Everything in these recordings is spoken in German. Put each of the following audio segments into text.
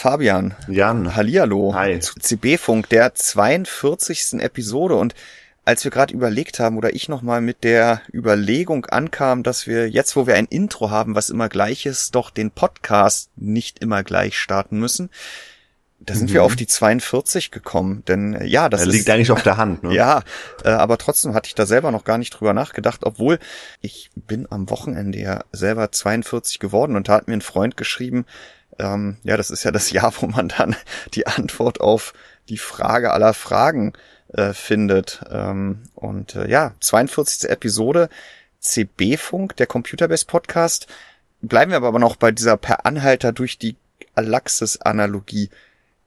Fabian. Jan. Hallihallo. Hi. Zu CB-Funk, der 42. Episode. Und als wir gerade überlegt haben oder ich nochmal mit der Überlegung ankam, dass wir jetzt, wo wir ein Intro haben, was immer gleich ist, doch den Podcast nicht immer gleich starten müssen, da sind mhm. wir auf die 42 gekommen, denn äh, ja, das er liegt eigentlich auf der Hand. Ne? Ja, äh, aber trotzdem hatte ich da selber noch gar nicht drüber nachgedacht, obwohl ich bin am Wochenende ja selber 42 geworden und da hat mir ein Freund geschrieben, ähm, ja, das ist ja das Jahr, wo man dann die Antwort auf die Frage aller Fragen äh, findet. Ähm, und äh, ja, 42. Episode CB-Funk, der Computerbase Podcast. Bleiben wir aber noch bei dieser per Anhalter durch die Galaxis-Analogie.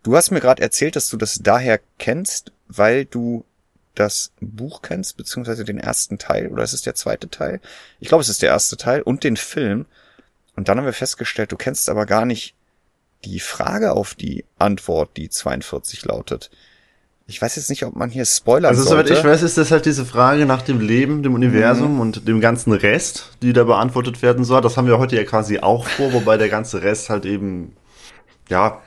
Du hast mir gerade erzählt, dass du das daher kennst, weil du das Buch kennst, beziehungsweise den ersten Teil, oder ist es der zweite Teil? Ich glaube, es ist der erste Teil und den Film. Und dann haben wir festgestellt, du kennst aber gar nicht die Frage auf die Antwort, die 42 lautet. Ich weiß jetzt nicht, ob man hier spoilern also, sollte. Also soweit ich weiß, ist das halt diese Frage nach dem Leben, dem Universum mhm. und dem ganzen Rest, die da beantwortet werden soll. Das haben wir heute ja quasi auch vor, wobei der ganze Rest halt eben, ja,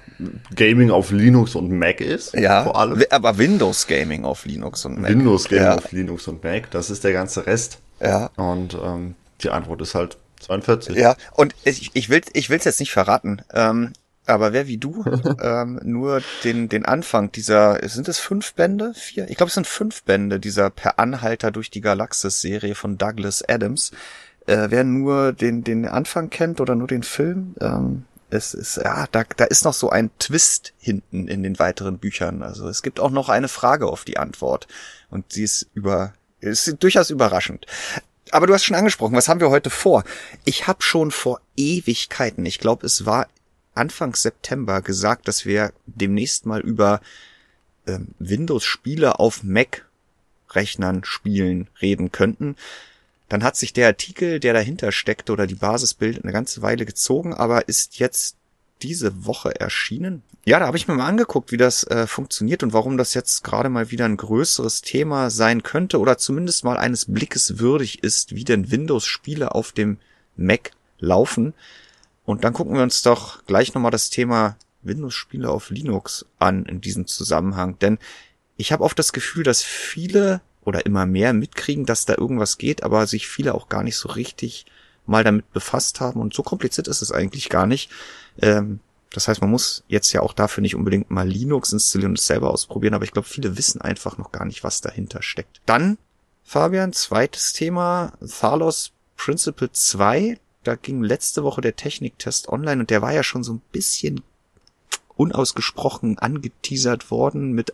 Gaming auf Linux und Mac ist. Ja, vor allem. aber Windows Gaming auf Linux und Mac. Windows Gaming ja. auf Linux und Mac, das ist der ganze Rest. Ja. Und ähm, die Antwort ist halt 42. Ja, und ich, ich will ich will's jetzt nicht verraten. Ähm, aber wer wie du ähm, nur den den Anfang dieser sind es fünf Bände? Vier? Ich glaube es sind fünf Bände dieser per Anhalter durch die Galaxis Serie von Douglas Adams. Äh, wer nur den den Anfang kennt oder nur den Film ähm, es ist ja da da ist noch so ein Twist hinten in den weiteren Büchern. Also es gibt auch noch eine Frage auf die Antwort. Und sie ist über ist durchaus überraschend. Aber du hast schon angesprochen, was haben wir heute vor? Ich habe schon vor Ewigkeiten, ich glaube, es war Anfang September gesagt, dass wir demnächst mal über ähm, Windows-Spiele auf Mac-Rechnern spielen reden könnten. Dann hat sich der Artikel, der dahinter steckt oder die Basisbild eine ganze Weile gezogen, aber ist jetzt diese Woche erschienen. Ja, da habe ich mir mal angeguckt, wie das äh, funktioniert und warum das jetzt gerade mal wieder ein größeres Thema sein könnte oder zumindest mal eines Blickes würdig ist, wie denn Windows-Spiele auf dem Mac laufen. Und dann gucken wir uns doch gleich nochmal das Thema Windows-Spiele auf Linux an in diesem Zusammenhang. Denn ich habe oft das Gefühl, dass viele oder immer mehr mitkriegen, dass da irgendwas geht, aber sich viele auch gar nicht so richtig mal damit befasst haben. Und so kompliziert ist es eigentlich gar nicht. Ähm, das heißt, man muss jetzt ja auch dafür nicht unbedingt mal Linux installieren und es selber ausprobieren, aber ich glaube, viele wissen einfach noch gar nicht, was dahinter steckt. Dann, Fabian, zweites Thema, Thalos Principle 2 da ging letzte Woche der Techniktest online und der war ja schon so ein bisschen unausgesprochen angeteasert worden mit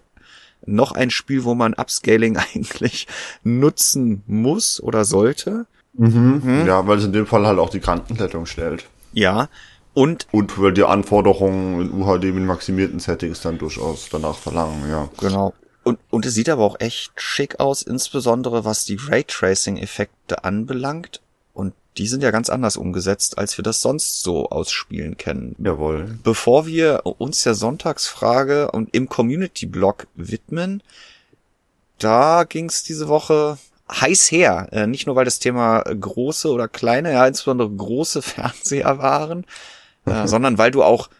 noch ein Spiel, wo man Upscaling eigentlich nutzen muss oder sollte. Mhm. Mhm. Ja, weil es in dem Fall halt auch die Krankenklettung stellt. Ja. Und, und weil die Anforderungen in UHD mit maximierten Settings dann durchaus danach verlangen, ja. Genau. Und, und es sieht aber auch echt schick aus, insbesondere was die Raytracing-Effekte anbelangt die sind ja ganz anders umgesetzt, als wir das sonst so ausspielen kennen. Jawohl. Bevor wir uns der Sonntagsfrage und im Community-Blog widmen, da ging es diese Woche heiß her. Äh, nicht nur, weil das Thema große oder kleine, ja, insbesondere große Fernseher waren, äh, sondern weil du auch,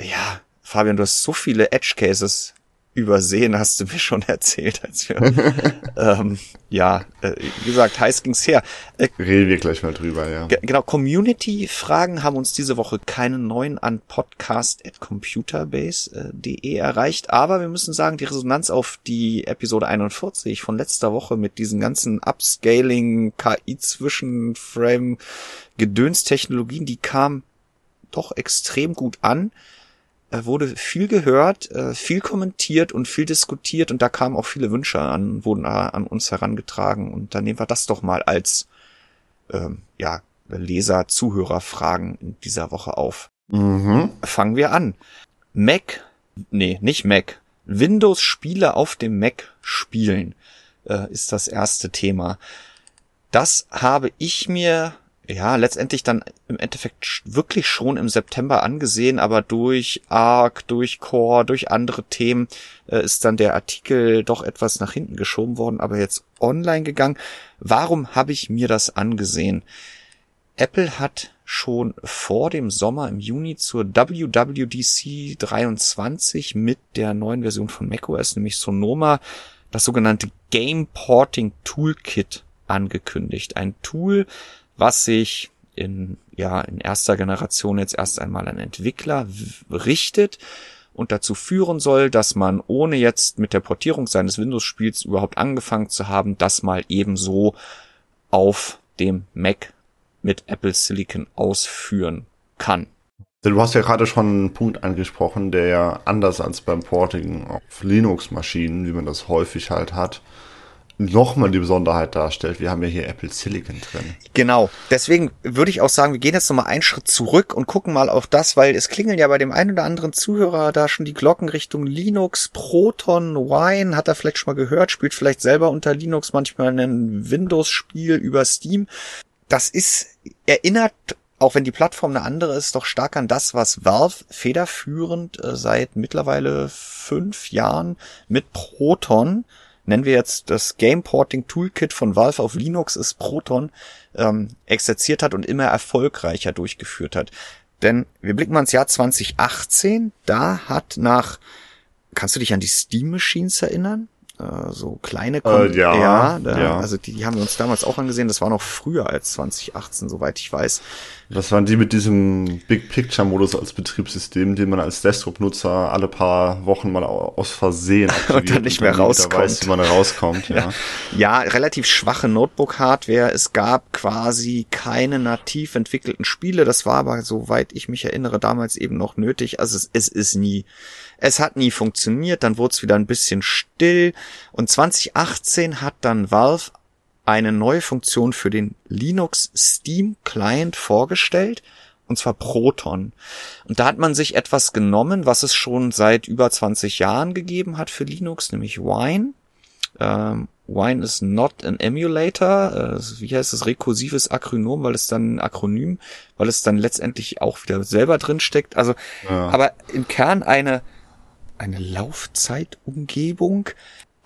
ja, Fabian, du hast so viele Edge Cases übersehen, hast du mir schon erzählt, als wir, ähm, ja, äh, wie gesagt, heiß ging's her. Äh, Reden wir gleich mal drüber, ja. Genau, Community-Fragen haben uns diese Woche keinen neuen an podcast.computerbase.de erreicht, aber wir müssen sagen, die Resonanz auf die Episode 41 von letzter Woche mit diesen ganzen Upscaling, KI-Zwischenframe, Gedönstechnologien, die kam doch extrem gut an wurde viel gehört, äh, viel kommentiert und viel diskutiert und da kamen auch viele Wünsche an, wurden an uns herangetragen und dann nehmen wir das doch mal als ähm, ja, Leser, Zuhörerfragen in dieser Woche auf. Mhm. Fangen wir an. Mac, nee, nicht Mac. Windows-Spiele auf dem Mac spielen äh, ist das erste Thema. Das habe ich mir ja, letztendlich dann im Endeffekt wirklich schon im September angesehen, aber durch ARC, durch Core, durch andere Themen äh, ist dann der Artikel doch etwas nach hinten geschoben worden, aber jetzt online gegangen. Warum habe ich mir das angesehen? Apple hat schon vor dem Sommer im Juni zur WWDC 23 mit der neuen Version von macOS, nämlich Sonoma, das sogenannte Game Porting Toolkit angekündigt. Ein Tool, was sich in, ja, in erster Generation jetzt erst einmal an Entwickler richtet und dazu führen soll, dass man ohne jetzt mit der Portierung seines Windows-Spiels überhaupt angefangen zu haben, das mal ebenso auf dem Mac mit Apple Silicon ausführen kann. Du hast ja gerade schon einen Punkt angesprochen, der ja anders als beim Porting auf Linux-Maschinen, wie man das häufig halt hat, nochmal die Besonderheit darstellt. Wir haben ja hier Apple Silicon drin. Genau. Deswegen würde ich auch sagen, wir gehen jetzt nochmal einen Schritt zurück und gucken mal auf das, weil es klingeln ja bei dem einen oder anderen Zuhörer da schon die Glocken Richtung Linux, Proton, Wine, hat er vielleicht schon mal gehört, spielt vielleicht selber unter Linux manchmal ein Windows-Spiel über Steam. Das ist, erinnert auch wenn die Plattform eine andere ist, doch stark an das, was Valve federführend äh, seit mittlerweile fünf Jahren mit Proton nennen wir jetzt das Game Porting Toolkit von Valve auf Linux ist Proton, ähm, exerziert hat und immer erfolgreicher durchgeführt hat. Denn wir blicken mal ins Jahr 2018, da hat nach, kannst du dich an die Steam Machines erinnern? Äh, so kleine Kon äh, ja, ja, da, ja, also die, die haben wir uns damals auch angesehen, das war noch früher als 2018, soweit ich weiß. Das waren die mit diesem Big Picture Modus als Betriebssystem, den man als Desktop-Nutzer alle paar Wochen mal aus Versehen und dann nicht mehr und rauskommt. Weiß, wie man rauskommt. Ja. ja, relativ schwache Notebook-Hardware. Es gab quasi keine nativ entwickelten Spiele. Das war aber, soweit ich mich erinnere, damals eben noch nötig. Also es, es ist nie, es hat nie funktioniert. Dann wurde es wieder ein bisschen still. Und 2018 hat dann Valve eine neue Funktion für den Linux Steam Client vorgestellt, und zwar Proton. Und da hat man sich etwas genommen, was es schon seit über 20 Jahren gegeben hat für Linux, nämlich Wine. Ähm, Wine is not an emulator. Äh, wie heißt es? Rekursives Akronym, weil es dann Akronym, weil es dann letztendlich auch wieder selber drin steckt. Also, ja. aber im Kern eine eine Laufzeitumgebung,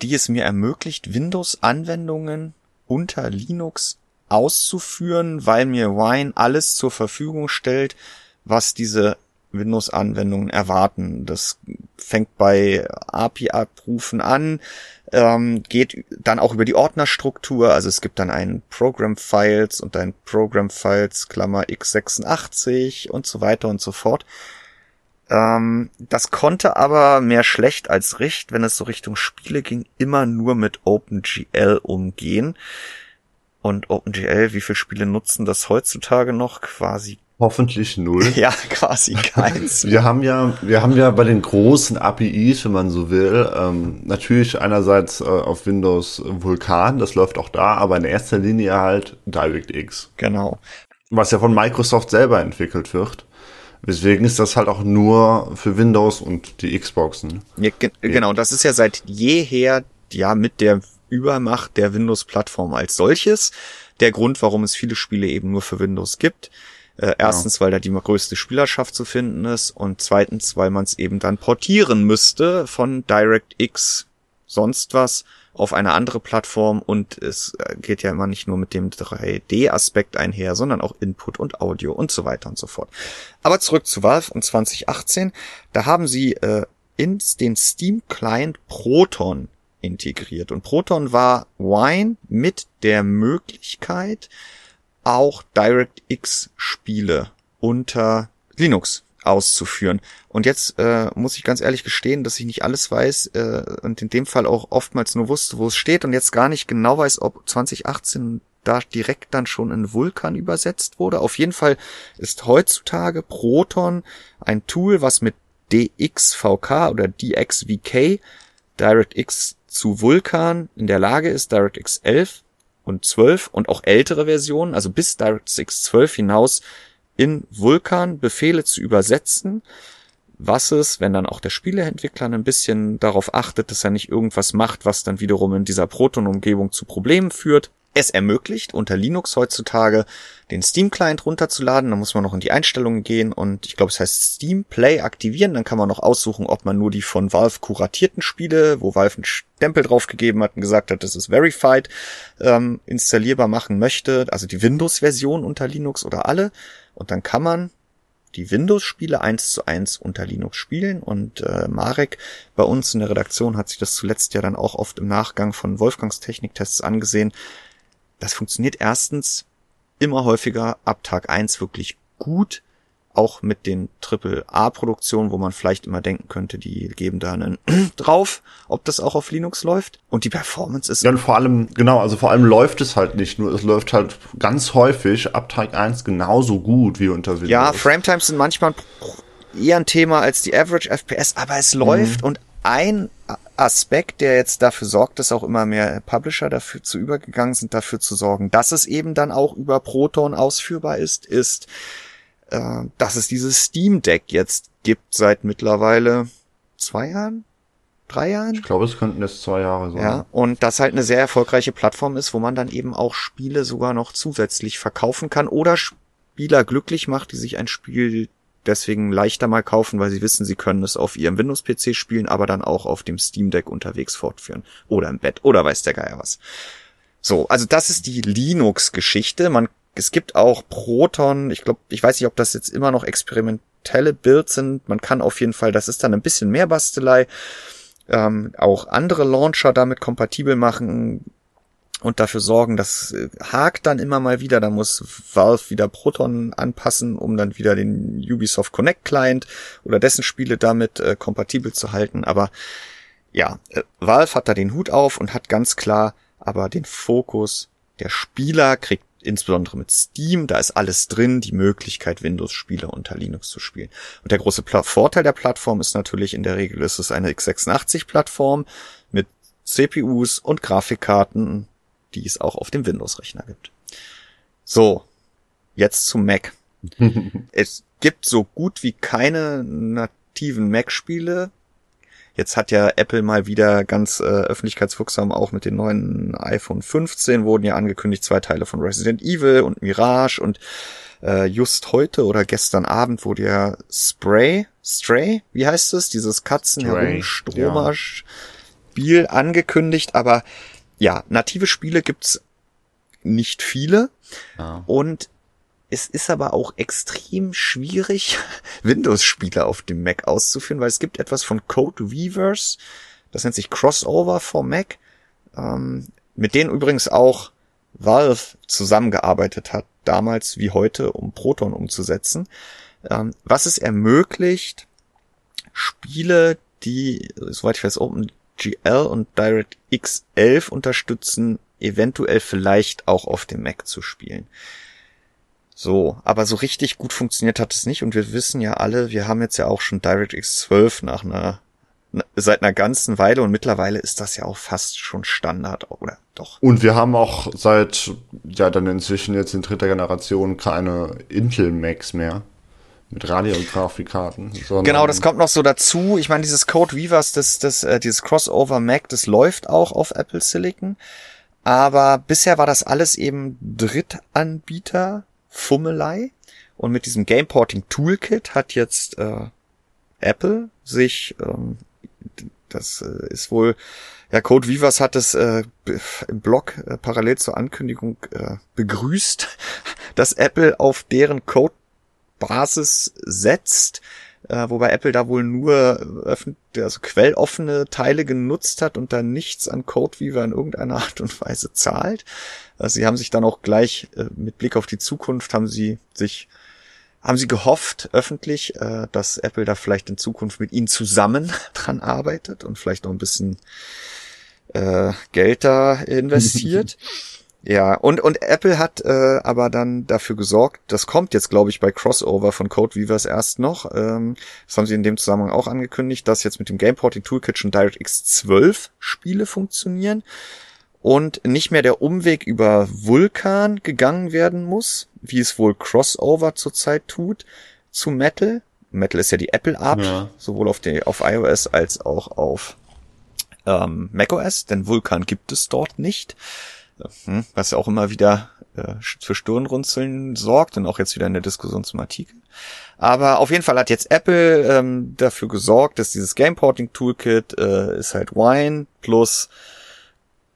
die es mir ermöglicht, Windows-Anwendungen unter Linux auszuführen, weil mir Wine alles zur Verfügung stellt, was diese Windows-Anwendungen erwarten. Das fängt bei API-Abrufen an, ähm, geht dann auch über die Ordnerstruktur. Also es gibt dann ein Program Files und ein Program Files Klammer x86 und so weiter und so fort. Ähm, das konnte aber mehr schlecht als recht, wenn es so Richtung Spiele ging, immer nur mit OpenGL umgehen. Und OpenGL, wie viele Spiele nutzen das heutzutage noch? Quasi Hoffentlich null. Ja, quasi keins. wir haben ja, wir haben ja bei den großen APIs, wenn man so will, ähm, natürlich einerseits äh, auf Windows Vulkan, das läuft auch da, aber in erster Linie halt DirectX. Genau. Was ja von Microsoft selber entwickelt wird. Weswegen ist das halt auch nur für Windows und die Xboxen. Ja, ge. Genau, das ist ja seit jeher ja mit der Übermacht der Windows-Plattform als solches der Grund, warum es viele Spiele eben nur für Windows gibt. Äh, erstens, ja. weil da die größte Spielerschaft zu finden ist und zweitens, weil man es eben dann portieren müsste von DirectX sonst was auf eine andere Plattform und es äh, geht ja immer nicht nur mit dem 3D-Aspekt einher, sondern auch Input und Audio und so weiter und so fort. Aber zurück zu Valve und 2018, da haben sie äh, in den Steam Client Proton integriert und Proton war Wine mit der Möglichkeit auch DirectX Spiele unter Linux auszuführen. Und jetzt äh, muss ich ganz ehrlich gestehen, dass ich nicht alles weiß äh, und in dem Fall auch oftmals nur wusste, wo es steht und jetzt gar nicht genau weiß, ob 2018 da direkt dann schon in Vulkan übersetzt wurde. Auf jeden Fall ist heutzutage Proton ein Tool, was mit DXVK oder DXVK DirectX zu Vulkan in der Lage ist, DirectX 11 und 12 und auch ältere Versionen, also bis DirectX 12 hinaus in Vulkan Befehle zu übersetzen, was es, wenn dann auch der Spieleentwickler ein bisschen darauf achtet, dass er nicht irgendwas macht, was dann wiederum in dieser Proton-Umgebung zu Problemen führt, es ermöglicht, unter Linux heutzutage den Steam-Client runterzuladen. Da muss man noch in die Einstellungen gehen und ich glaube, es heißt Steam Play aktivieren. Dann kann man noch aussuchen, ob man nur die von Valve kuratierten Spiele, wo Valve einen Stempel draufgegeben hat und gesagt hat, das ist verified, ähm, installierbar machen möchte. Also die Windows-Version unter Linux oder alle. Und dann kann man die Windows-Spiele eins zu eins unter Linux spielen. Und äh, Marek bei uns in der Redaktion hat sich das zuletzt ja dann auch oft im Nachgang von Wolfgangs Techniktests angesehen. Das funktioniert erstens immer häufiger ab Tag eins wirklich gut, auch mit den Triple-A-Produktionen, wo man vielleicht immer denken könnte, die geben da einen drauf, ob das auch auf Linux läuft. Und die Performance ist. Ja, und vor allem, genau, also vor allem läuft es halt nicht nur, es läuft halt ganz häufig ab Tag eins genauso gut wie unter Windows. Ja, Frametimes sind manchmal eher ein Thema als die Average FPS, aber es läuft mhm. und ein Aspekt, der jetzt dafür sorgt, dass auch immer mehr Publisher dafür zu übergegangen sind, dafür zu sorgen, dass es eben dann auch über Proton ausführbar ist, ist, äh, dass es dieses Steam Deck jetzt gibt seit mittlerweile zwei Jahren, drei Jahren. Ich glaube, es könnten jetzt zwei Jahre sein. Ja, und das halt eine sehr erfolgreiche Plattform ist, wo man dann eben auch Spiele sogar noch zusätzlich verkaufen kann oder Spieler glücklich macht, die sich ein Spiel deswegen leichter mal kaufen, weil sie wissen, sie können es auf ihrem Windows-PC spielen, aber dann auch auf dem Steam Deck unterwegs fortführen. Oder im Bett. Oder weiß der Geier was. So, also das ist die Linux-Geschichte. Man, es gibt auch Proton. Ich glaube, ich weiß nicht, ob das jetzt immer noch experimentelle Builds sind. Man kann auf jeden Fall, das ist dann ein bisschen mehr Bastelei. Ähm, auch andere Launcher damit kompatibel machen und dafür sorgen, dass äh, hakt dann immer mal wieder, da muss Valve wieder Proton anpassen, um dann wieder den Ubisoft Connect Client oder dessen Spiele damit äh, kompatibel zu halten, aber ja, äh, Valve hat da den Hut auf und hat ganz klar aber den Fokus der Spieler kriegt insbesondere mit Steam, da ist alles drin, die Möglichkeit, Windows-Spiele unter Linux zu spielen. Und der große Pla Vorteil der Plattform ist natürlich, in der Regel ist es eine x86-Plattform mit CPUs und Grafikkarten die es auch auf dem Windows-Rechner gibt. So, jetzt zum Mac. es gibt so gut wie keine nativen Mac-Spiele. Jetzt hat ja Apple mal wieder ganz äh, öffentlichkeitswirksam auch mit den neuen iPhone 15 wurden ja angekündigt zwei Teile von Resident Evil und Mirage und äh, just heute oder gestern Abend wurde ja Spray, Stray, wie heißt es, dieses Katzen herumstromer Spiel angekündigt, aber ja, native Spiele gibt's nicht viele. Ja. Und es ist aber auch extrem schwierig, Windows-Spiele auf dem Mac auszuführen, weil es gibt etwas von Code Weavers, das nennt sich Crossover for Mac, ähm, mit denen übrigens auch Valve zusammengearbeitet hat, damals wie heute, um Proton umzusetzen, ähm, was es ermöglicht, Spiele, die, soweit ich weiß, Open GL und DirectX 11 unterstützen, eventuell vielleicht auch auf dem Mac zu spielen. So, aber so richtig gut funktioniert hat es nicht und wir wissen ja alle, wir haben jetzt ja auch schon DirectX 12 nach einer seit einer ganzen Weile und mittlerweile ist das ja auch fast schon Standard, oder doch? Und wir haben auch seit ja dann inzwischen jetzt in dritter Generation keine Intel Macs mehr mit Radio-Grafikkarten. Genau, das kommt noch so dazu. Ich meine, dieses Code Weavers, das, das, äh, dieses Crossover Mac, das läuft auch auf Apple Silicon. Aber bisher war das alles eben Drittanbieter, Fummelei. Und mit diesem Gameporting Toolkit hat jetzt äh, Apple sich, ähm, das äh, ist wohl, ja, Code Weavers hat es äh, im Blog äh, parallel zur Ankündigung äh, begrüßt, dass Apple auf deren Code Basis setzt, äh, wobei Apple da wohl nur also quelloffene Teile genutzt hat und da nichts an Codeweaver in irgendeiner Art und Weise zahlt. Also sie haben sich dann auch gleich äh, mit Blick auf die Zukunft haben sie sich haben sie gehofft öffentlich, äh, dass Apple da vielleicht in Zukunft mit ihnen zusammen dran arbeitet und vielleicht noch ein bisschen äh, Geld da investiert. Ja, und, und Apple hat äh, aber dann dafür gesorgt, das kommt jetzt, glaube ich, bei Crossover von Codeweavers erst noch. Ähm, das haben sie in dem Zusammenhang auch angekündigt, dass jetzt mit dem Gameporting Toolkit schon DirectX 12 Spiele funktionieren und nicht mehr der Umweg über Vulkan gegangen werden muss, wie es wohl Crossover zurzeit tut, zu Metal. Metal ist ja die Apple-Art, ja. sowohl auf, die, auf iOS als auch auf ähm, macOS, denn Vulkan gibt es dort nicht. hm, was ja auch immer wieder äh, für Stirnrunzeln sorgt und auch jetzt wieder in der Diskussion zum Artikel. Aber auf jeden Fall hat jetzt Apple ähm, dafür gesorgt, dass dieses Gameporting Toolkit äh, ist halt Wine plus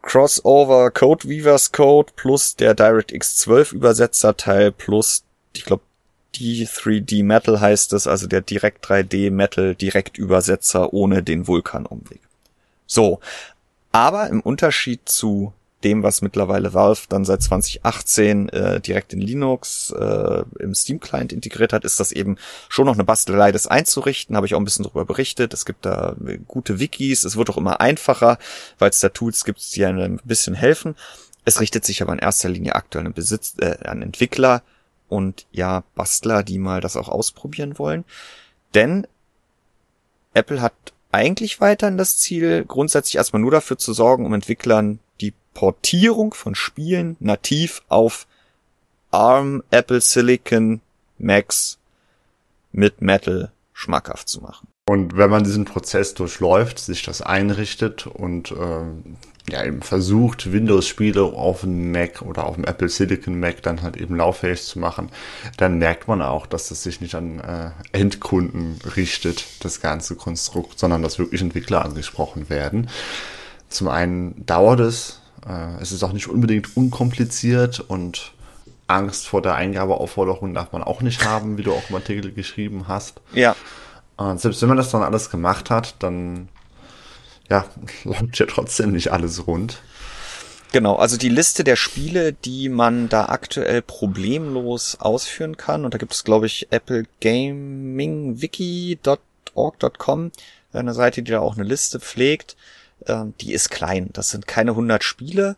Crossover Code Weavers Code plus der DirectX 12 Übersetzerteil plus, ich glaube, die 3D Metal heißt es, also der Direkt 3D Metal Direktübersetzer ohne den Vulkan-Umweg. So. Aber im Unterschied zu dem, was mittlerweile Valve dann seit 2018 äh, direkt in Linux äh, im Steam-Client integriert hat, ist das eben schon noch eine Bastelei, das einzurichten. Habe ich auch ein bisschen darüber berichtet. Es gibt da gute Wikis. Es wird auch immer einfacher, weil es da Tools gibt, die einem ein bisschen helfen. Es richtet sich aber in erster Linie aktuell an, Besitz, äh, an Entwickler und ja, Bastler, die mal das auch ausprobieren wollen. Denn Apple hat eigentlich weiterhin das Ziel, grundsätzlich erstmal nur dafür zu sorgen, um Entwicklern die Portierung von Spielen nativ auf ARM, Apple Silicon, Macs mit Metal schmackhaft zu machen. Und wenn man diesen Prozess durchläuft, sich das einrichtet und ähm, ja eben versucht, Windows-Spiele auf dem Mac oder auf dem Apple Silicon Mac dann halt eben lauffähig zu machen, dann merkt man auch, dass das sich nicht an äh, Endkunden richtet, das ganze Konstrukt, sondern dass wirklich Entwickler angesprochen werden. Zum einen dauert es, äh, es ist auch nicht unbedingt unkompliziert und Angst vor der Eingabeaufforderung darf man auch nicht haben, wie du auch im Artikel geschrieben hast. Ja. Und selbst wenn man das dann alles gemacht hat, dann ja, läuft ja trotzdem nicht alles rund. Genau, also die Liste der Spiele, die man da aktuell problemlos ausführen kann, und da gibt es, glaube ich, applegamingwiki.org.com, eine Seite, die da auch eine Liste pflegt, ähm, die ist klein. Das sind keine 100 Spiele.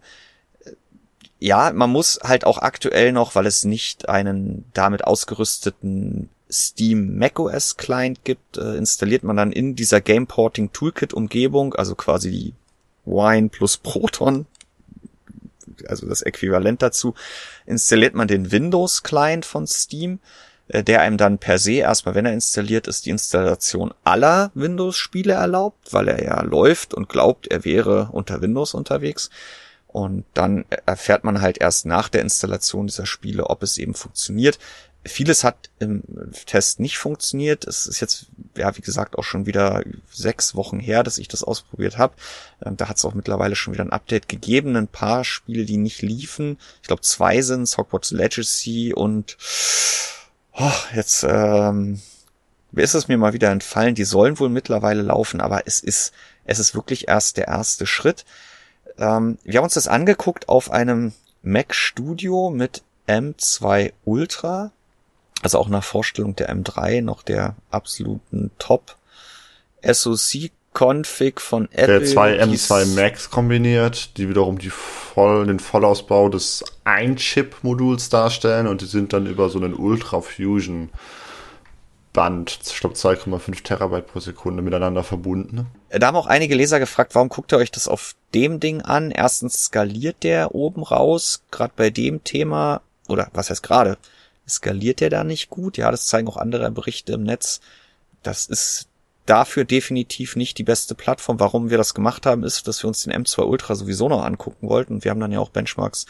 Ja, man muss halt auch aktuell noch, weil es nicht einen damit ausgerüsteten Steam macOS Client gibt, äh, installiert man dann in dieser Game Porting Toolkit Umgebung, also quasi die Wine plus Proton, also das Äquivalent dazu, installiert man den Windows Client von Steam, äh, der einem dann per se erstmal, wenn er installiert ist, die Installation aller Windows Spiele erlaubt, weil er ja läuft und glaubt, er wäre unter Windows unterwegs. Und dann erfährt man halt erst nach der Installation dieser Spiele, ob es eben funktioniert. Vieles hat im Test nicht funktioniert. Es ist jetzt, ja, wie gesagt, auch schon wieder sechs Wochen her, dass ich das ausprobiert habe. Ähm, da hat es auch mittlerweile schon wieder ein Update gegeben. Ein paar Spiele, die nicht liefen. Ich glaube, zwei sind Hogwarts Legacy und oh, jetzt ähm, ist es mir mal wieder entfallen. Die sollen wohl mittlerweile laufen, aber es ist, es ist wirklich erst der erste Schritt. Ähm, wir haben uns das angeguckt auf einem Mac Studio mit M2 Ultra also auch nach Vorstellung der M3 noch der absoluten Top SoC Config von Apple. Der zwei M2 Max kombiniert, die wiederum die voll, den Vollausbau des Ein-Chip-Moduls darstellen und die sind dann über so einen Ultra Fusion Band, ich glaube 2,5 Terabyte pro Sekunde miteinander verbunden. Da haben auch einige Leser gefragt, warum guckt ihr euch das auf dem Ding an? Erstens skaliert der oben raus, gerade bei dem Thema, oder was heißt gerade? skaliert der da nicht gut. Ja, das zeigen auch andere Berichte im Netz. Das ist dafür definitiv nicht die beste Plattform. Warum wir das gemacht haben, ist, dass wir uns den M2 Ultra sowieso noch angucken wollten. Wir haben dann ja auch Benchmarks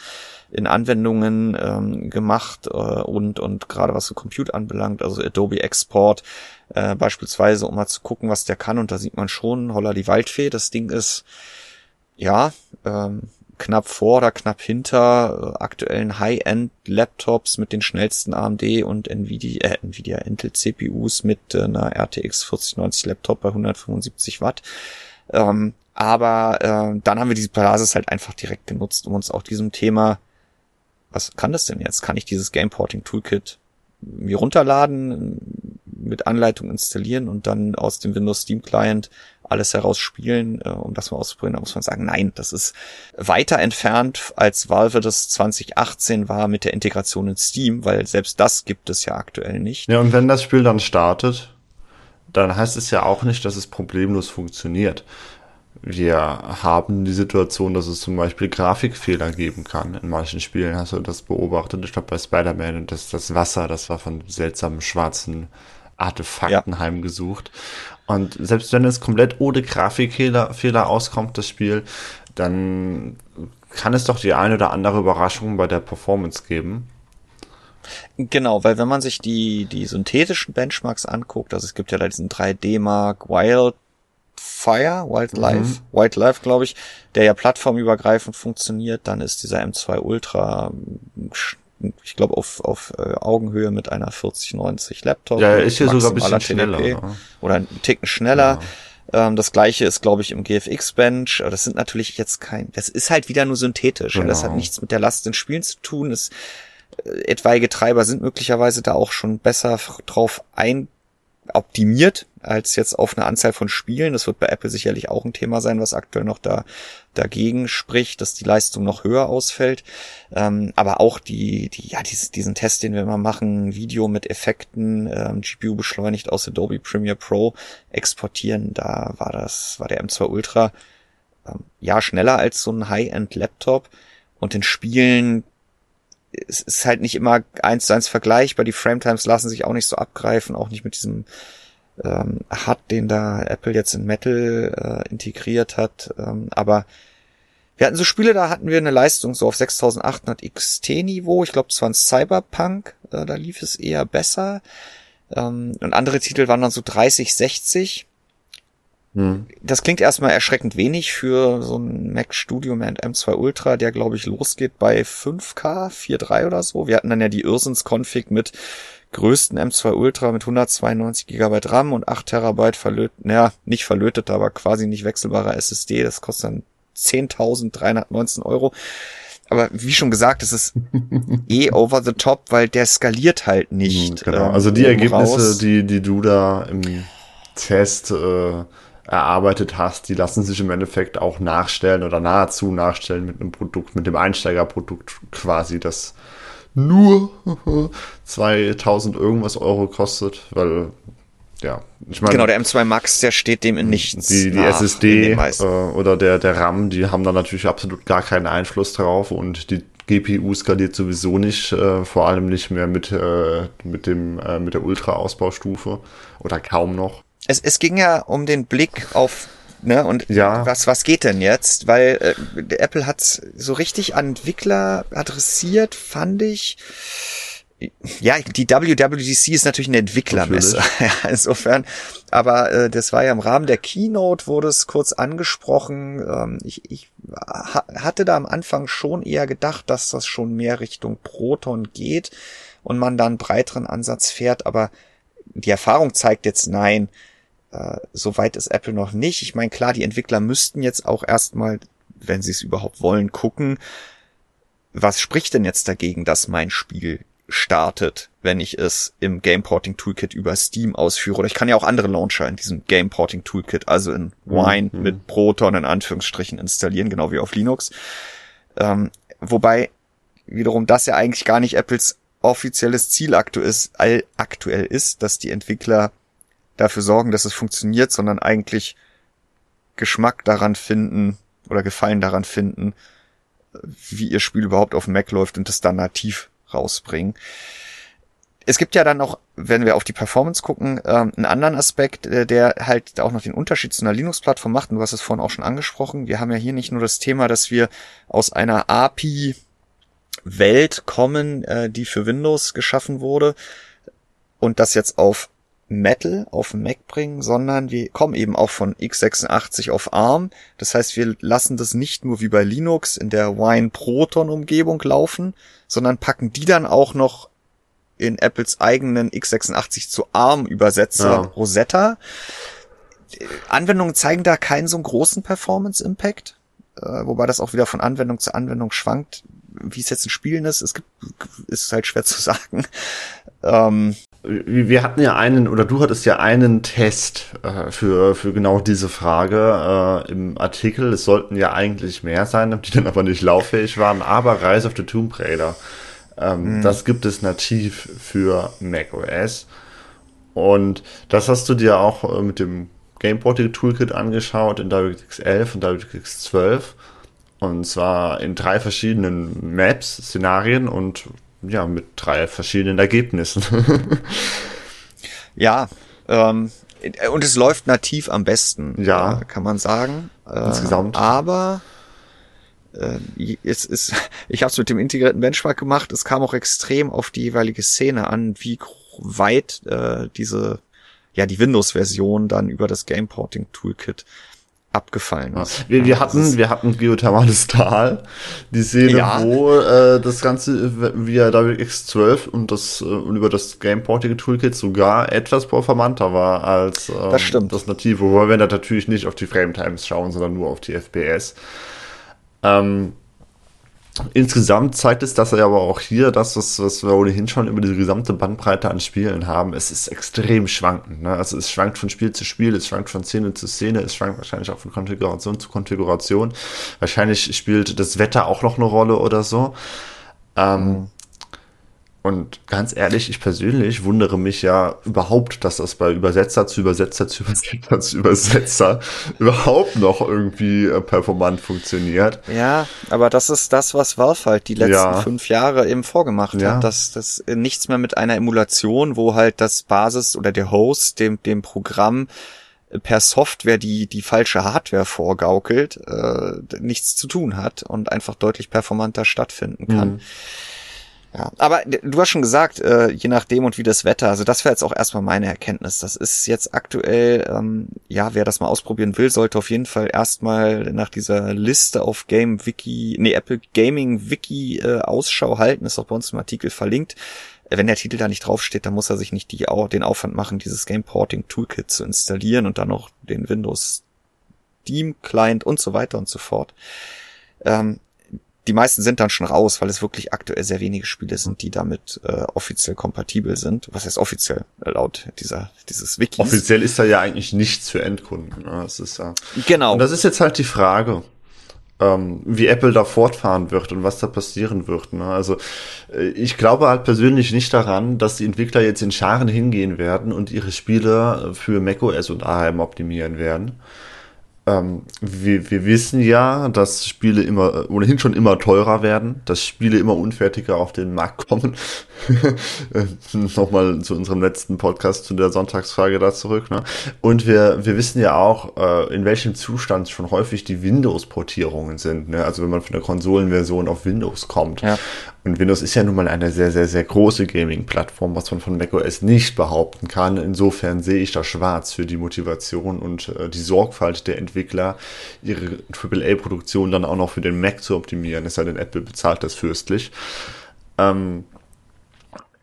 in Anwendungen ähm, gemacht äh, und und gerade was so Compute anbelangt, also Adobe Export äh, beispielsweise, um mal zu gucken, was der kann. Und da sieht man schon, holla die Waldfee, das Ding ist ja ähm, knapp vor oder knapp hinter äh, aktuellen High-End-Laptops mit den schnellsten AMD und Nvidia, äh, Nvidia Intel CPUs mit äh, einer RTX 4090 Laptop bei 175 Watt. Ähm, aber äh, dann haben wir diese Basis halt einfach direkt genutzt, um uns auch diesem Thema, was kann das denn jetzt? Kann ich dieses Game Porting Toolkit mir runterladen, mit Anleitung installieren und dann aus dem Windows Steam Client alles heraus spielen, äh, um das mal auszuprobieren, da muss man sagen, nein, das ist weiter entfernt, als Valve das 2018 war mit der Integration in Steam, weil selbst das gibt es ja aktuell nicht. Ja, und wenn das Spiel dann startet, dann heißt es ja auch nicht, dass es problemlos funktioniert. Wir haben die Situation, dass es zum Beispiel Grafikfehler geben kann. In manchen Spielen hast du das beobachtet. Ich glaube, bei Spider-Man und das, das Wasser, das war von seltsamen schwarzen Artefakten ja. heimgesucht. Und selbst wenn es komplett ohne Grafikfehler Fehler auskommt, das Spiel, dann kann es doch die eine oder andere Überraschung bei der Performance geben. Genau, weil wenn man sich die, die synthetischen Benchmarks anguckt, also es gibt ja da diesen 3D-Mark Wildfire, Wildlife, mhm. Wildlife, glaube ich, der ja plattformübergreifend funktioniert, dann ist dieser M2 Ultra, ich glaube, auf, auf äh, Augenhöhe mit einer 4090 Laptop. Ja, ist hier sogar ein bisschen schneller. Ne? Oder einen Ticken schneller. Ja. Ähm, das gleiche ist, glaube ich, im GFX-Bench. Das sind natürlich jetzt kein, das ist halt wieder nur synthetisch. Genau. Ja, das hat genau. nichts mit der Last in Spielen zu tun. Das etwaige Treiber sind möglicherweise da auch schon besser drauf ein optimiert als jetzt auf eine Anzahl von Spielen. Das wird bei Apple sicherlich auch ein Thema sein, was aktuell noch da dagegen spricht, dass die Leistung noch höher ausfällt. Ähm, aber auch die, die, ja, dies, diesen Test, den wir mal machen, Video mit Effekten, ähm, GPU beschleunigt aus Adobe Premiere Pro exportieren, da war das, war der M2 Ultra ähm, ja schneller als so ein High-End-Laptop. Und in Spielen es ist halt nicht immer eins zu eins vergleichbar. Die Frametimes lassen sich auch nicht so abgreifen, auch nicht mit diesem ähm, HUD, den da Apple jetzt in Metal äh, integriert hat. Ähm, aber wir hatten so Spiele, da hatten wir eine Leistung so auf 6800 XT-Niveau. Ich glaube, es war ein Cyberpunk, äh, da lief es eher besser. Ähm, und andere Titel waren dann so 30, 60. Hm. Das klingt erstmal erschreckend wenig für so ein Mac Studio Mint M2 Ultra, der glaube ich losgeht bei 5K, 4.3 oder so. Wir hatten dann ja die Irrsens-Config mit größten M2 Ultra mit 192 GB RAM und 8 Terabyte verlötet, naja, nicht verlötet, aber quasi nicht wechselbarer SSD. Das kostet dann 10.319 Euro. Aber wie schon gesagt, es ist eh over the top, weil der skaliert halt nicht. Hm, genau. Ähm, also die Ergebnisse, die, die du da im Test äh, erarbeitet hast, die lassen sich im Endeffekt auch nachstellen oder nahezu nachstellen mit einem Produkt, mit dem Einsteigerprodukt quasi, das nur 2000 irgendwas Euro kostet, weil ja, ich meine. Genau, der M2 Max, der steht dem in nichts. Die, die SSD äh, oder der, der RAM, die haben da natürlich absolut gar keinen Einfluss drauf und die GPU skaliert sowieso nicht, äh, vor allem nicht mehr mit, äh, mit, dem, äh, mit der Ultra-Ausbaustufe oder kaum noch es, es ging ja um den Blick auf Ne, und ja. was, was geht denn jetzt? Weil äh, Apple hat so richtig an Entwickler adressiert, fand ich. Ja, die WWDC ist natürlich eine Entwicklermesse, ja, insofern. Aber äh, das war ja im Rahmen der Keynote, wurde es kurz angesprochen. Ähm, ich ich ha hatte da am Anfang schon eher gedacht, dass das schon mehr Richtung Proton geht und man da einen breiteren Ansatz fährt. Aber die Erfahrung zeigt jetzt nein äh, Soweit ist Apple noch nicht. Ich meine, klar, die Entwickler müssten jetzt auch erstmal, wenn sie es überhaupt wollen, gucken, was spricht denn jetzt dagegen, dass mein Spiel startet, wenn ich es im Game Porting Toolkit über Steam ausführe. Oder ich kann ja auch andere Launcher in diesem Game Porting Toolkit, also in Wine mhm. mit Proton in Anführungsstrichen installieren, genau wie auf Linux. Ähm, wobei wiederum das ja eigentlich gar nicht Apples offizielles Ziel aktuell, aktuell ist, dass die Entwickler dafür sorgen, dass es funktioniert, sondern eigentlich Geschmack daran finden oder Gefallen daran finden, wie ihr Spiel überhaupt auf dem Mac läuft und das dann nativ rausbringen. Es gibt ja dann auch, wenn wir auf die Performance gucken, ähm, einen anderen Aspekt, äh, der halt auch noch den Unterschied zu einer Linux-Plattform macht. Und du hast es vorhin auch schon angesprochen. Wir haben ja hier nicht nur das Thema, dass wir aus einer API Welt kommen, äh, die für Windows geschaffen wurde und das jetzt auf Metal auf den Mac bringen, sondern wir kommen eben auch von x86 auf ARM. Das heißt, wir lassen das nicht nur wie bei Linux in der Wine Proton Umgebung laufen, sondern packen die dann auch noch in Apples eigenen x86 zu ARM Übersetzer ja. Rosetta. Anwendungen zeigen da keinen so einen großen Performance Impact, äh, wobei das auch wieder von Anwendung zu Anwendung schwankt. Wie es jetzt in Spielen ist, es gibt, ist halt schwer zu sagen. Ähm, wir hatten ja einen, oder du hattest ja einen Test äh, für, für genau diese Frage äh, im Artikel. Es sollten ja eigentlich mehr sein, die dann aber nicht lauffähig waren. Aber Rise of the Tomb Raider, ähm, mhm. das gibt es nativ für macOS. Und das hast du dir auch äh, mit dem Gameporting Toolkit angeschaut in DirectX 11 und DirectX 12. Und zwar in drei verschiedenen Maps, Szenarien und ja, mit drei verschiedenen Ergebnissen. ja, ähm, und es läuft nativ am besten, ja, kann man sagen. Insgesamt. Äh, aber äh, es ist, ich habe es mit dem integrierten Benchmark gemacht. Es kam auch extrem auf die jeweilige Szene an, wie weit äh, diese, ja, die Windows-Version dann über das Gameporting Toolkit abgefallen ist. Wir, wir hatten, wir hatten geothermales Tal, die Szene, ja. wo äh, das Ganze via DirectX 12 und das äh, und über das Gameporting Toolkit sogar etwas performanter war als äh, das, stimmt. das Native, wobei wir da natürlich nicht auf die Frame Times schauen, sondern nur auf die FPS. Ähm, Insgesamt zeigt es das aber auch hier, das, was wir ohnehin schon über diese gesamte Bandbreite an Spielen haben, es ist extrem schwankend. Ne? Also es schwankt von Spiel zu Spiel, es schwankt von Szene zu Szene, es schwankt wahrscheinlich auch von Konfiguration zu Konfiguration. Wahrscheinlich spielt das Wetter auch noch eine Rolle oder so. Ähm, mhm. Und ganz ehrlich, ich persönlich wundere mich ja überhaupt, dass das bei Übersetzer zu Übersetzer zu Übersetzer zu Übersetzer überhaupt noch irgendwie äh, performant funktioniert. Ja, aber das ist das, was Valve halt die letzten ja. fünf Jahre eben vorgemacht ja. hat, dass das nichts mehr mit einer Emulation, wo halt das Basis oder der Host dem, dem Programm per Software die die falsche Hardware vorgaukelt, äh, nichts zu tun hat und einfach deutlich performanter stattfinden kann. Mhm. Ja, aber du hast schon gesagt, äh, je nachdem und wie das Wetter, also das wäre jetzt auch erstmal meine Erkenntnis. Das ist jetzt aktuell, ähm, ja, wer das mal ausprobieren will, sollte auf jeden Fall erstmal nach dieser Liste auf Game Wiki, nee, Apple Gaming Wiki äh, Ausschau halten, ist auch bei uns im Artikel verlinkt. Äh, wenn der Titel da nicht draufsteht, dann muss er sich nicht die, den Aufwand machen, dieses Game Porting Toolkit zu installieren und dann noch den Windows Steam Client und so weiter und so fort. Ähm, die meisten sind dann schon raus, weil es wirklich aktuell sehr wenige Spiele sind, die damit äh, offiziell kompatibel sind. Was heißt offiziell äh, laut dieser dieses Wiki? Offiziell ist da ja eigentlich nichts für Endkunden. Ne? Das ist ja genau. Und das ist jetzt halt die Frage, ähm, wie Apple da fortfahren wird und was da passieren wird. Ne? Also äh, ich glaube halt persönlich nicht daran, dass die Entwickler jetzt in Scharen hingehen werden und ihre Spiele für macOS und ARM optimieren werden ähm, wir, wir wissen ja, dass Spiele immer ohnehin schon immer teurer werden, dass Spiele immer unfertiger auf den Markt kommen. Nochmal zu unserem letzten Podcast zu der Sonntagsfrage da zurück. Ne? Und wir, wir wissen ja auch, äh, in welchem Zustand schon häufig die Windows-Portierungen sind. Ne? Also wenn man von der Konsolenversion auf Windows kommt. Ja. Und Windows ist ja nun mal eine sehr, sehr, sehr große Gaming-Plattform, was man von macOS nicht behaupten kann. Insofern sehe ich da schwarz für die Motivation und äh, die Sorgfalt der Entwickler, ihre AAA-Produktion dann auch noch für den Mac zu optimieren. Es sei denn, Apple bezahlt das fürstlich. Ähm,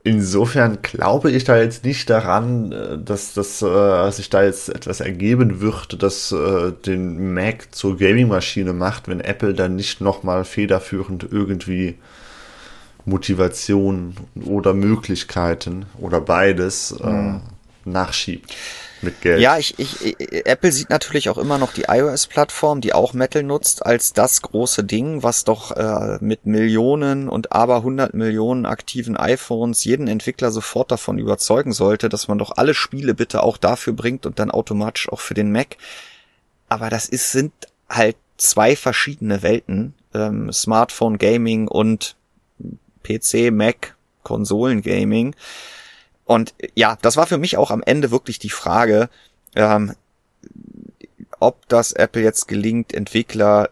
insofern glaube ich da jetzt nicht daran, äh, dass, dass äh, sich da jetzt etwas ergeben wird, das äh, den Mac zur Gaming-Maschine macht, wenn Apple dann nicht nochmal federführend irgendwie Motivation oder Möglichkeiten oder beides äh, mhm. nachschiebt mit Geld. Ja, ich, ich, Apple sieht natürlich auch immer noch die iOS-Plattform, die auch Metal nutzt, als das große Ding, was doch äh, mit Millionen und aber 100 Millionen aktiven iPhones jeden Entwickler sofort davon überzeugen sollte, dass man doch alle Spiele bitte auch dafür bringt und dann automatisch auch für den Mac. Aber das ist, sind halt zwei verschiedene Welten, ähm, Smartphone Gaming und PC, Mac, Konsolengaming. Und ja, das war für mich auch am Ende wirklich die Frage, ähm, ob das Apple jetzt gelingt, Entwickler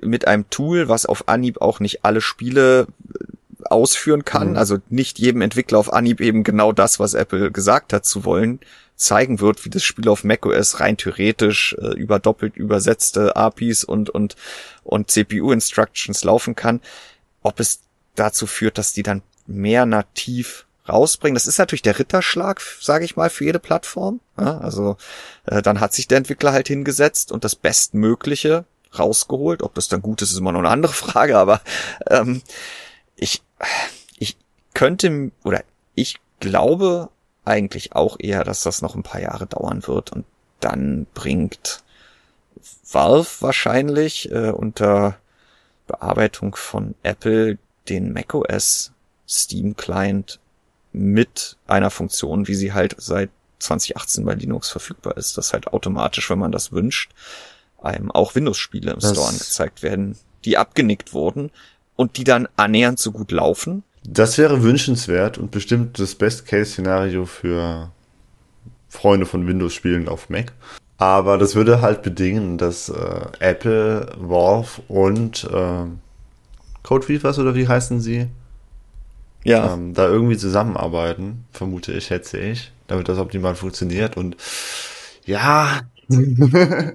mit einem Tool, was auf Anhieb auch nicht alle Spiele äh, ausführen kann, mhm. also nicht jedem Entwickler auf Anhieb eben genau das, was Apple gesagt hat zu wollen, zeigen wird, wie das Spiel auf macOS rein theoretisch äh, über doppelt übersetzte APIs und und und CPU Instructions laufen kann, ob es dazu führt, dass die dann mehr nativ rausbringen. Das ist natürlich der Ritterschlag, sage ich mal, für jede Plattform. Ja, also äh, dann hat sich der Entwickler halt hingesetzt und das Bestmögliche rausgeholt. Ob das dann gut ist, ist immer noch eine andere Frage, aber ähm, ich, ich könnte oder ich glaube eigentlich auch eher, dass das noch ein paar Jahre dauern wird und dann bringt Valve wahrscheinlich äh, unter Bearbeitung von Apple den macOS Steam Client mit einer Funktion, wie sie halt seit 2018 bei Linux verfügbar ist, dass halt automatisch, wenn man das wünscht, einem auch Windows-Spiele im das Store angezeigt werden, die abgenickt wurden und die dann annähernd so gut laufen. Das wäre wünschenswert und bestimmt das Best-Case-Szenario für Freunde von Windows-Spielen auf Mac. Aber das würde halt bedingen, dass äh, Apple, Valve und äh, Code Weavers oder wie heißen sie? Ja. Ähm, da irgendwie zusammenarbeiten, vermute ich, schätze ich, damit das optimal funktioniert. Und ja.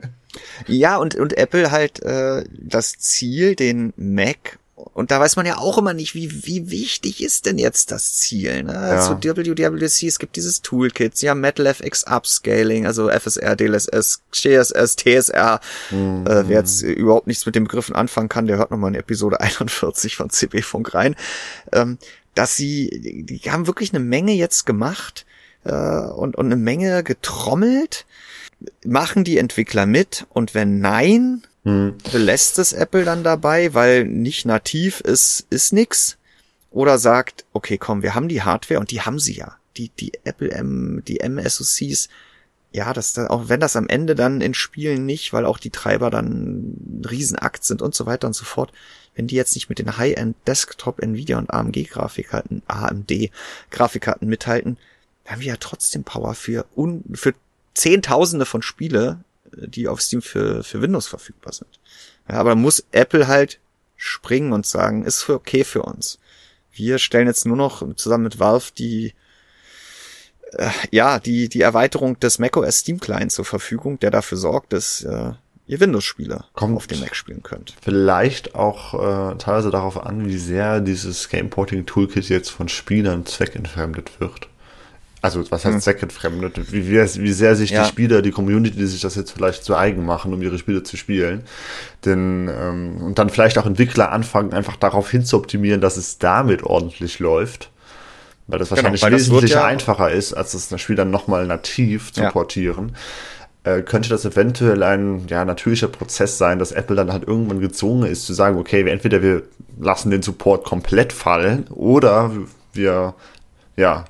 ja, und, und Apple halt äh, das Ziel, den Mac und da weiß man ja auch immer nicht, wie, wie wichtig ist denn jetzt das Ziel. Ne? Ja. Zu WWDC, es gibt dieses Toolkit, sie haben MetalFX Upscaling, also FSR, DLSS, CSS, TSR. Mhm. Äh, wer jetzt überhaupt nichts mit den Begriffen anfangen kann, der hört nochmal in Episode 41 von CB Funk rein. Ähm, dass sie, die haben wirklich eine Menge jetzt gemacht äh, und, und eine Menge getrommelt. Machen die Entwickler mit? Und wenn nein, hm. Belässt es Apple dann dabei, weil nicht nativ ist, ist nix? Oder sagt, okay, komm, wir haben die Hardware und die haben sie ja. Die, die Apple M, die M-SoCs, ja, das, da, auch wenn das am Ende dann in Spielen nicht, weil auch die Treiber dann ein Riesenakt sind und so weiter und so fort, wenn die jetzt nicht mit den High-End Desktop Nvidia und AMG Grafikkarten, AMD Grafikkarten mithalten, haben wir ja trotzdem Power für, un, für Zehntausende von Spiele die auf Steam für, für Windows verfügbar sind. Ja, aber muss Apple halt springen und sagen, ist für okay für uns. Wir stellen jetzt nur noch zusammen mit Valve die äh, ja, die, die Erweiterung des macOS Steam Client zur Verfügung, der dafür sorgt, dass äh, ihr Windows-Spiele auf dem Mac spielen könnt. Vielleicht auch äh, teilweise darauf an, wie sehr dieses Gameporting Toolkit jetzt von Spielern zweckentfremdet wird also was heißt hm. zweckentfremdet, wie, wie, sehr sich ja. die Spieler, die Community, die sich das jetzt vielleicht zu eigen machen, um ihre Spiele zu spielen. Denn, ähm, und dann vielleicht auch Entwickler anfangen, einfach darauf hinzuoptimieren, dass es damit ordentlich läuft. Weil das genau, wahrscheinlich genau, weil wesentlich ja einfacher ist, als das Spiel dann nochmal nativ zu ja. portieren. Äh, könnte das eventuell ein ja, natürlicher Prozess sein, dass Apple dann halt irgendwann gezwungen ist zu sagen, okay, entweder wir lassen den Support komplett fallen oder wir ja,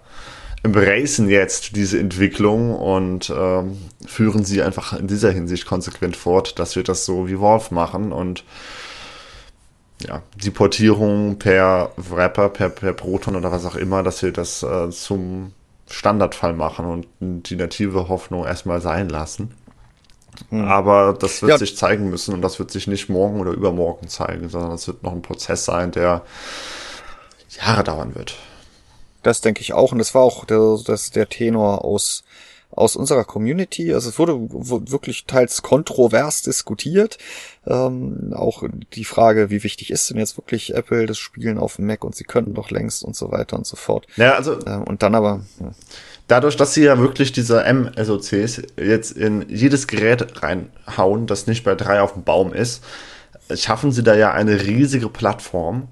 embracen jetzt diese Entwicklung und ähm, führen sie einfach in dieser Hinsicht konsequent fort, dass wir das so wie Wolf machen und ja, die Portierung per Wrapper, per, per Proton oder was auch immer, dass wir das äh, zum Standardfall machen und die native Hoffnung erstmal sein lassen. Mhm. Aber das wird ja. sich zeigen müssen und das wird sich nicht morgen oder übermorgen zeigen, sondern es wird noch ein Prozess sein, der Jahre dauern wird. Das denke ich auch. Und das war auch der, das, der Tenor aus, aus unserer Community. Also es wurde wirklich teils kontrovers diskutiert. Ähm, auch die Frage, wie wichtig ist denn jetzt wirklich Apple das Spielen auf dem Mac und sie könnten doch längst und so weiter und so fort. Ja, also. Ähm, und dann aber. Ja. Dadurch, dass sie ja wirklich diese M-SOCs jetzt in jedes Gerät reinhauen, das nicht bei drei auf dem Baum ist, schaffen sie da ja eine riesige Plattform,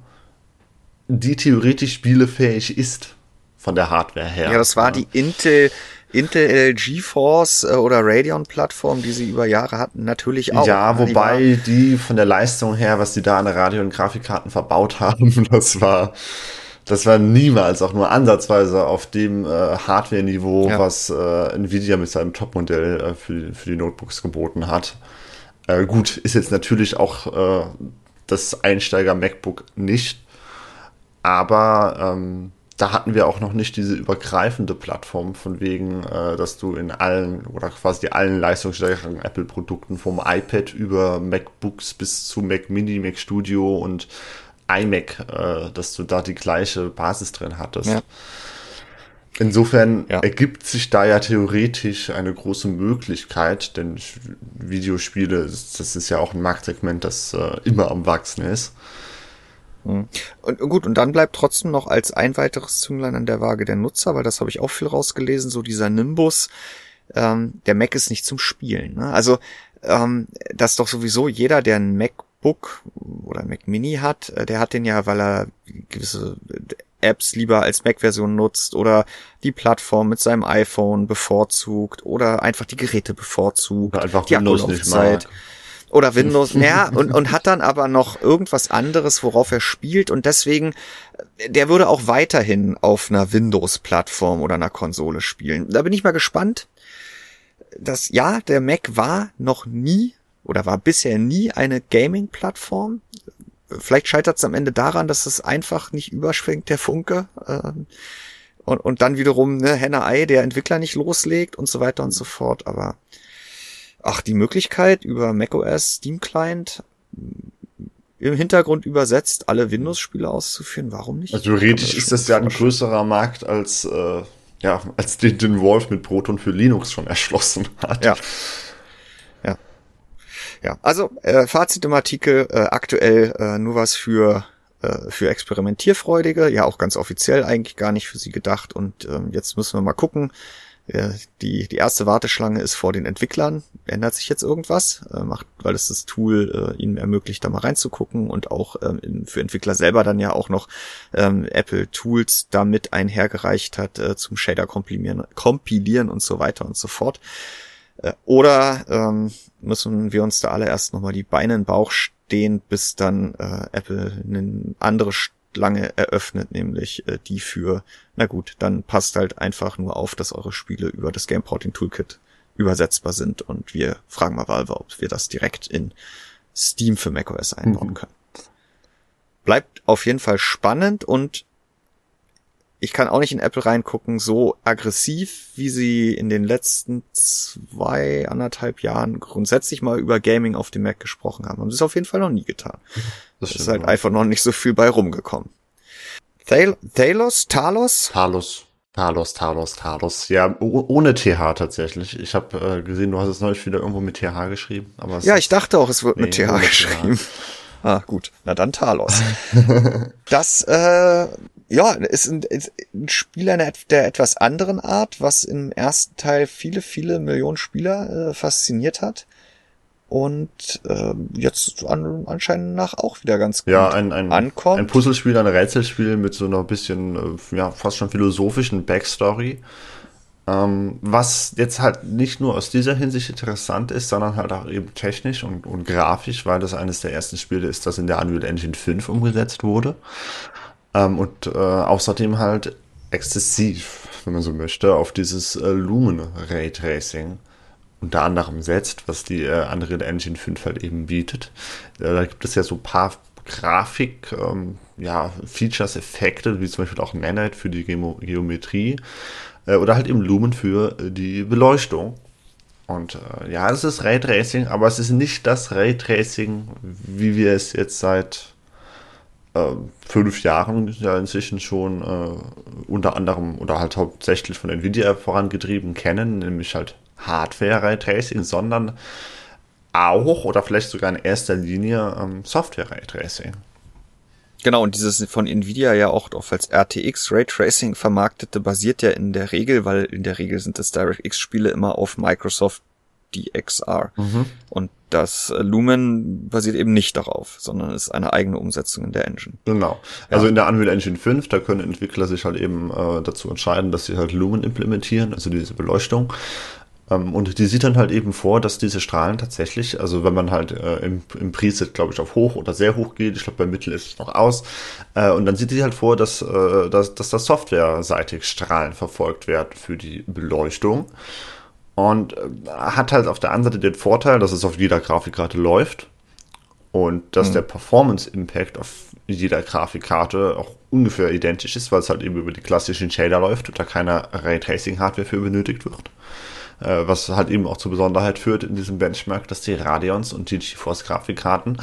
die theoretisch spielefähig ist von der Hardware her. Ja, das war die Intel Intel GeForce äh, oder Radeon Plattform, die sie über Jahre hatten, natürlich auch. Ja, wobei die, die von der Leistung her, was sie da an der Radio- und Grafikkarten verbaut haben, das war das war niemals auch nur ansatzweise auf dem äh, Hardware-Niveau, ja. was äh, Nvidia mit seinem Topmodell äh, für, für die Notebooks geboten hat. Äh, gut, ist jetzt natürlich auch äh, das Einsteiger-MacBook nicht, aber ähm, da hatten wir auch noch nicht diese übergreifende Plattform von wegen, äh, dass du in allen oder quasi allen leistungsstärkeren Apple-Produkten vom iPad über MacBooks bis zu Mac Mini, Mac Studio und iMac, äh, dass du da die gleiche Basis drin hattest. Ja. Insofern ja. ergibt sich da ja theoretisch eine große Möglichkeit, denn Videospiele, das ist ja auch ein Marktsegment, das äh, immer am Wachsen ist. Mhm. Und gut, und dann bleibt trotzdem noch als ein weiteres Zünglein an der Waage der Nutzer, weil das habe ich auch viel rausgelesen, so dieser Nimbus, ähm, der Mac ist nicht zum Spielen. Ne? Also ähm, das doch sowieso jeder, der ein MacBook oder ein Mac Mini hat, äh, der hat den ja, weil er gewisse Apps lieber als Mac-Version nutzt oder die Plattform mit seinem iPhone bevorzugt oder einfach die Geräte bevorzugt, oder einfach die Windows nicht mag oder Windows, ja, und, und hat dann aber noch irgendwas anderes, worauf er spielt und deswegen, der würde auch weiterhin auf einer Windows-Plattform oder einer Konsole spielen. Da bin ich mal gespannt. dass ja, der Mac war noch nie oder war bisher nie eine Gaming-Plattform. Vielleicht scheitert es am Ende daran, dass es einfach nicht überschwingt, der Funke. Ähm, und, und dann wiederum ne, Henne-Ei, der Entwickler nicht loslegt und so weiter und so fort. Aber ach, die Möglichkeit über macOS Steam Client im Hintergrund übersetzt alle Windows-Spiele auszuführen. Warum nicht? Also theoretisch das ist das ja ein größerer Markt als äh, ja als den, den Wolf mit Proton für Linux schon erschlossen hat. Ja. Ja. Ja. Also äh, Fazit im Artikel äh, aktuell äh, nur was für äh, für Experimentierfreudige, ja auch ganz offiziell eigentlich gar nicht für sie gedacht und ähm, jetzt müssen wir mal gucken, die, die erste Warteschlange ist vor den Entwicklern. Ändert sich jetzt irgendwas? Äh, macht, weil es das Tool äh, ihnen ermöglicht, da mal reinzugucken und auch ähm, für Entwickler selber dann ja auch noch ähm, Apple Tools damit einhergereicht hat äh, zum Shader kompilieren, kompilieren und so weiter und so fort. Äh, oder ähm, müssen wir uns da alle erst nochmal die Beine in den Bauch stehen, bis dann äh, Apple eine andere lange eröffnet, nämlich äh, die für, na gut, dann passt halt einfach nur auf, dass eure Spiele über das Game Porting Toolkit übersetzbar sind und wir fragen mal Valve, ob wir das direkt in Steam für macOS einbauen mhm. können. Bleibt auf jeden Fall spannend und ich kann auch nicht in Apple reingucken, so aggressiv, wie sie in den letzten zwei, anderthalb Jahren grundsätzlich mal über Gaming auf dem Mac gesprochen haben. Haben sie es auf jeden Fall noch nie getan. Das ist halt einfach noch nicht so viel bei rumgekommen. Thal Thalos? Talos? Talos. Talos, Talos, Talos. Ja, ohne TH tatsächlich. Ich habe äh, gesehen, du hast es neulich wieder irgendwo mit TH geschrieben. Aber ja, ich dachte auch, es wird nee, mit TH geschrieben. TH. Ah, gut. Na dann Talos. das, äh, ja, ist ein, ist ein Spieler der etwas anderen Art, was im ersten Teil viele, viele Millionen Spieler äh, fasziniert hat und äh, jetzt an, anscheinend nach auch wieder ganz gut ja, ein, ein, ankommt. Ein Puzzlespiel, ein Rätselspiel mit so einer bisschen, äh, ja, fast schon philosophischen Backstory. Ähm, was jetzt halt nicht nur aus dieser Hinsicht interessant ist, sondern halt auch eben technisch und, und grafisch, weil das eines der ersten Spiele ist, das in der Unreal Engine 5 umgesetzt wurde. Ähm, und äh, außerdem halt exzessiv, wenn man so möchte, auf dieses äh, Lumen Raytracing unter anderem setzt, was die äh, Unreal Engine 5 halt eben bietet. Äh, da gibt es ja so ein paar Grafik, ähm, ja, Features, Effekte, wie zum Beispiel auch Nanite für die Gemo Geometrie äh, oder halt eben Lumen für äh, die Beleuchtung. Und äh, ja, es ist Raytracing, aber es ist nicht das Raytracing, wie wir es jetzt seit äh, fünf Jahren ja inzwischen schon äh, unter anderem oder halt hauptsächlich von Nvidia vorangetrieben kennen, nämlich halt Hardware-Raytracing, sondern auch oder vielleicht sogar in erster Linie ähm, Software-Raytracing. Genau, und dieses von Nvidia ja auch als RTX Raytracing vermarktete basiert ja in der Regel, weil in der Regel sind das DirectX Spiele immer auf Microsoft DXR. Mhm. Und das Lumen basiert eben nicht darauf, sondern ist eine eigene Umsetzung in der Engine. Genau. Also ja. in der Unreal Engine 5, da können Entwickler sich halt eben äh, dazu entscheiden, dass sie halt Lumen implementieren, also diese Beleuchtung. Ähm, und die sieht dann halt eben vor, dass diese Strahlen tatsächlich, also wenn man halt äh, im, im Preset, glaube ich, auf hoch oder sehr hoch geht, ich glaube bei Mittel ist es noch aus, äh, und dann sieht die halt vor, dass, äh, dass, dass das softwareseitig Strahlen verfolgt werden für die Beleuchtung. Und äh, hat halt auf der anderen Seite den Vorteil, dass es auf jeder Grafikkarte läuft und dass mhm. der Performance Impact auf jeder Grafikkarte auch ungefähr identisch ist, weil es halt eben über die klassischen Shader läuft und da keine Raytracing Hardware für benötigt wird. Äh, was halt eben auch zur Besonderheit führt in diesem Benchmark, dass die Radeons und die GeForce Grafikkarten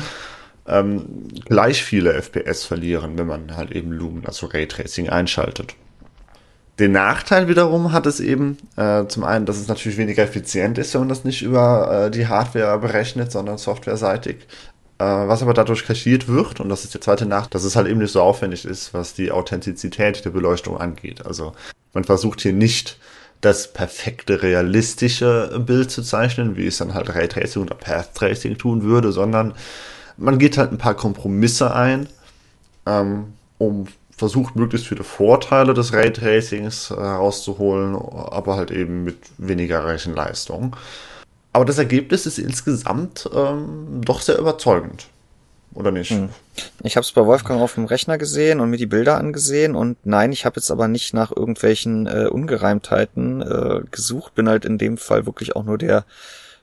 ähm, gleich viele FPS verlieren, wenn man halt eben Lumen, also Raytracing einschaltet. Den Nachteil wiederum hat es eben, äh, zum einen, dass es natürlich weniger effizient ist, wenn man das nicht über äh, die Hardware berechnet, sondern softwareseitig. Äh, was aber dadurch kaschiert wird, und das ist der zweite Nachteil, dass es halt eben nicht so aufwendig ist, was die Authentizität der Beleuchtung angeht. Also man versucht hier nicht das perfekte, realistische Bild zu zeichnen, wie es dann halt Raytracing oder Path Tracing tun würde, sondern man geht halt ein paar Kompromisse ein, ähm, um versucht möglichst viele Vorteile des Raytracings herauszuholen, aber halt eben mit weniger Rechenleistung. Aber das Ergebnis ist insgesamt ähm, doch sehr überzeugend oder nicht? Hm. Ich habe es bei Wolfgang auf dem Rechner gesehen und mir die Bilder angesehen und nein, ich habe jetzt aber nicht nach irgendwelchen äh, Ungereimtheiten äh, gesucht, bin halt in dem Fall wirklich auch nur der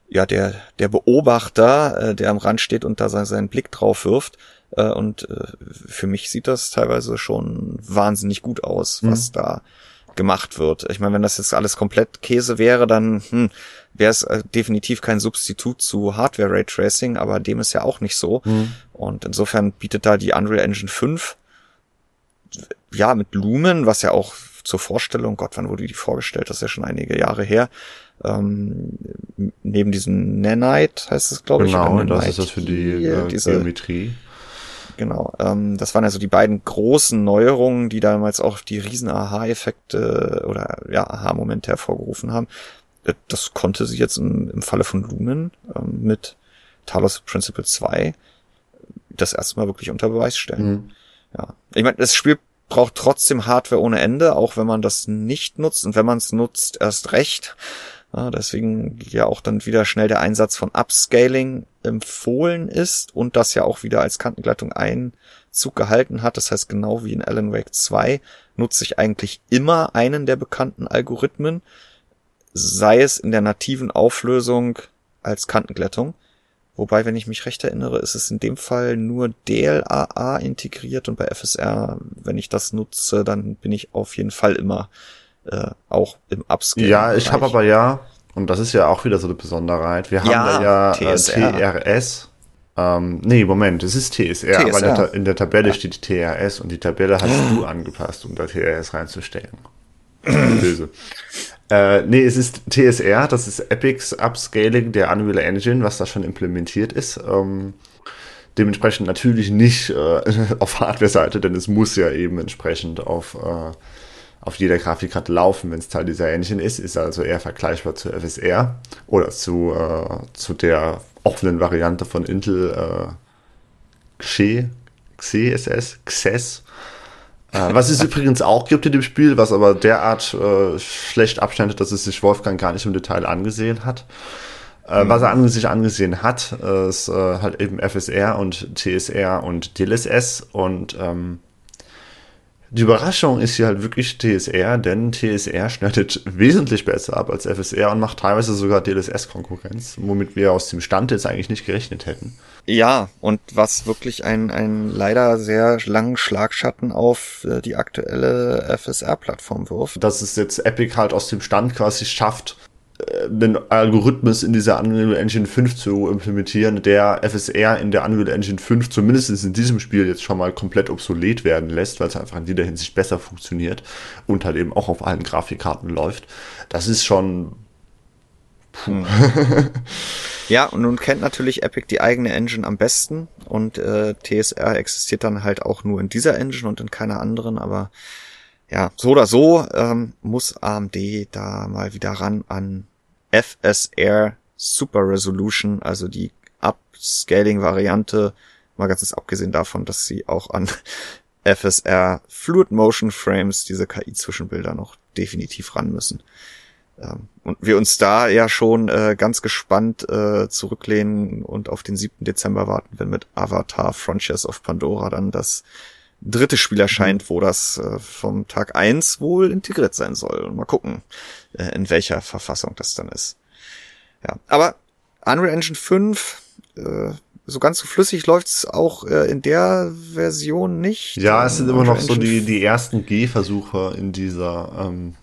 ja der der Beobachter, äh, der am Rand steht und da seinen Blick drauf wirft äh, und äh, für mich sieht das teilweise schon wahnsinnig gut aus, was hm. da gemacht wird. Ich meine, wenn das jetzt alles komplett Käse wäre, dann hm, wäre es äh, definitiv kein Substitut zu Hardware Raytracing, aber dem ist ja auch nicht so. Mhm. Und insofern bietet da die Unreal Engine 5 ja mit Lumen, was ja auch zur Vorstellung, Gott, wann wurde die vorgestellt? Das ist ja schon einige Jahre her. Ähm, neben diesem Nanite heißt es, glaube genau, ich. Genau, das ist das für die äh, diese, Geometrie. Genau, ähm, das waren also die beiden großen Neuerungen, die damals auch die riesen Aha-Effekte oder ja Aha-Momente hervorgerufen haben. Äh, das konnte sie jetzt im, im Falle von Lumen ähm, mit Talos Principle 2 das erste Mal wirklich unter Beweis stellen. Mhm. Ja, ich meine, das Spiel braucht trotzdem Hardware ohne Ende, auch wenn man das nicht nutzt und wenn man es nutzt, erst recht. Ja, deswegen ja auch dann wieder schnell der Einsatz von Upscaling empfohlen ist und das ja auch wieder als Kantengleitung Einzug gehalten hat. Das heißt, genau wie in Alan Wake 2 nutze ich eigentlich immer einen der bekannten Algorithmen, sei es in der nativen Auflösung als Kantenglättung. Wobei, wenn ich mich recht erinnere, ist es in dem Fall nur DLAA integriert und bei FSR, wenn ich das nutze, dann bin ich auf jeden Fall immer äh, auch im Upscale. Ja, ich habe aber ja, und das ist ja auch wieder so eine Besonderheit, wir haben ja, da ja TSR. Äh, TRS. Ähm, nee, Moment, es ist TSR, TSR. aber in der, in der Tabelle ja. steht TRS und die Tabelle hast du angepasst, um da TRS reinzustellen. Böse. Äh, nee, es ist TSR, das ist Epics Upscaling der Unreal Engine, was da schon implementiert ist. Ähm, dementsprechend natürlich nicht äh, auf Hardware-Seite, denn es muss ja eben entsprechend auf äh, auf jeder Grafikkarte laufen, wenn es Teil dieser Engine ist, ist also eher vergleichbar zu FSR oder zu, äh, zu der offenen Variante von Intel äh, Xe, XeSS, XES. Äh, was es übrigens auch gibt in dem Spiel, was aber derart äh, schlecht abschneidet, dass es sich Wolfgang gar nicht im Detail angesehen hat. Äh, mhm. Was er an sich angesehen hat, ist äh, halt eben FSR und TSR und DLSS und ähm, die Überraschung ist hier halt wirklich TSR, denn TSR schneidet wesentlich besser ab als FSR und macht teilweise sogar DLSS-Konkurrenz, womit wir aus dem Stand jetzt eigentlich nicht gerechnet hätten. Ja, und was wirklich ein, ein leider sehr langen Schlagschatten auf äh, die aktuelle FSR-Plattform wirft. Dass es jetzt Epic halt aus dem Stand quasi schafft, einen Algorithmus in dieser Unreal Engine 5 zu implementieren, der FSR in der Unreal Engine 5 zumindest in diesem Spiel jetzt schon mal komplett obsolet werden lässt, weil es einfach in jeder Hinsicht besser funktioniert und halt eben auch auf allen Grafikkarten läuft. Das ist schon. Puh. Hm. ja, und nun kennt natürlich Epic die eigene Engine am besten und äh, TSR existiert dann halt auch nur in dieser Engine und in keiner anderen, aber ja, so oder so ähm, muss AMD da mal wieder ran an FSR Super Resolution, also die Upscaling-Variante, mal ganz abgesehen davon, dass sie auch an FSR Fluid Motion Frames, diese KI-Zwischenbilder noch definitiv ran müssen. Ähm, und wir uns da ja schon äh, ganz gespannt äh, zurücklehnen und auf den 7. Dezember warten, wenn mit Avatar Frontiers of Pandora dann das dritte Spiel erscheint, mhm. wo das äh, vom Tag eins wohl integriert sein soll. Und mal gucken, äh, in welcher Verfassung das dann ist. Ja, aber Unreal Engine 5, äh, so ganz so flüssig läuft's auch äh, in der Version nicht. Ja, es sind immer noch so die, die ersten Gehversuche in dieser ähm,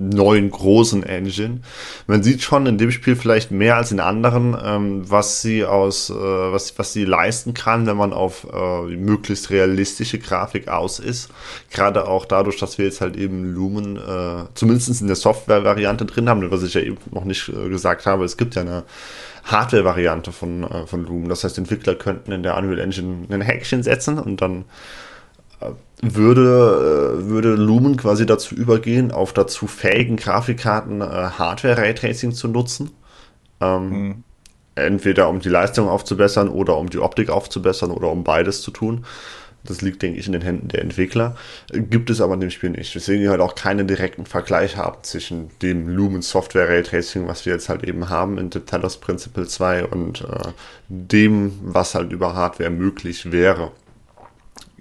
neuen großen Engine. Man sieht schon in dem Spiel vielleicht mehr als in anderen, ähm, was sie aus, äh, was, was sie leisten kann, wenn man auf äh, möglichst realistische Grafik aus ist. Gerade auch dadurch, dass wir jetzt halt eben Lumen, äh, zumindest in der Software-Variante drin haben, was ich ja eben noch nicht äh, gesagt habe, es gibt ja eine Hardware-Variante von, äh, von Lumen. Das heißt, Entwickler könnten in der Unreal Engine ein Häkchen setzen und dann würde, äh, würde Lumen quasi dazu übergehen, auf dazu fähigen Grafikkarten äh, Hardware-Raytracing zu nutzen. Ähm, mhm. Entweder um die Leistung aufzubessern oder um die Optik aufzubessern oder um beides zu tun. Das liegt, denke ich, in den Händen der Entwickler. Gibt es aber in dem Spiel nicht. Deswegen halt auch keinen direkten Vergleich haben zwischen dem Lumen Software Raytracing, was wir jetzt halt eben haben in The Talos Principle 2 und äh, dem, was halt über Hardware möglich wäre.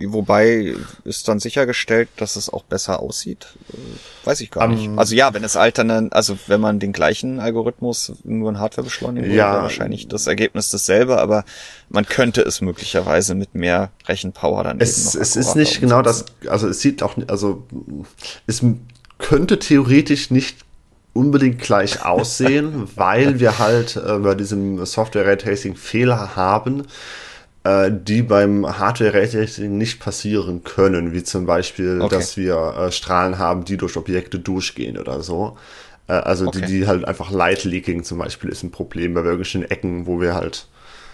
Wobei ist dann sichergestellt, dass es auch besser aussieht. Äh, weiß ich gar um, nicht. Also ja, wenn es alterne, also wenn man den gleichen Algorithmus nur in Hardware beschleunigen ja, würde, wahrscheinlich das Ergebnis dasselbe, aber man könnte es möglicherweise mit mehr Rechenpower dann es, eben noch Es ist nicht genau das, also es sieht auch, also es könnte theoretisch nicht unbedingt gleich aussehen, weil wir halt äh, bei diesem Software Raytracing Fehler haben, äh, die beim Hardware Raytracing nicht passieren können, wie zum Beispiel, okay. dass wir äh, Strahlen haben, die durch Objekte durchgehen oder so. Äh, also okay. die, die halt einfach Light Leaking zum Beispiel ist ein Problem bei irgendwelchen Ecken, wo wir halt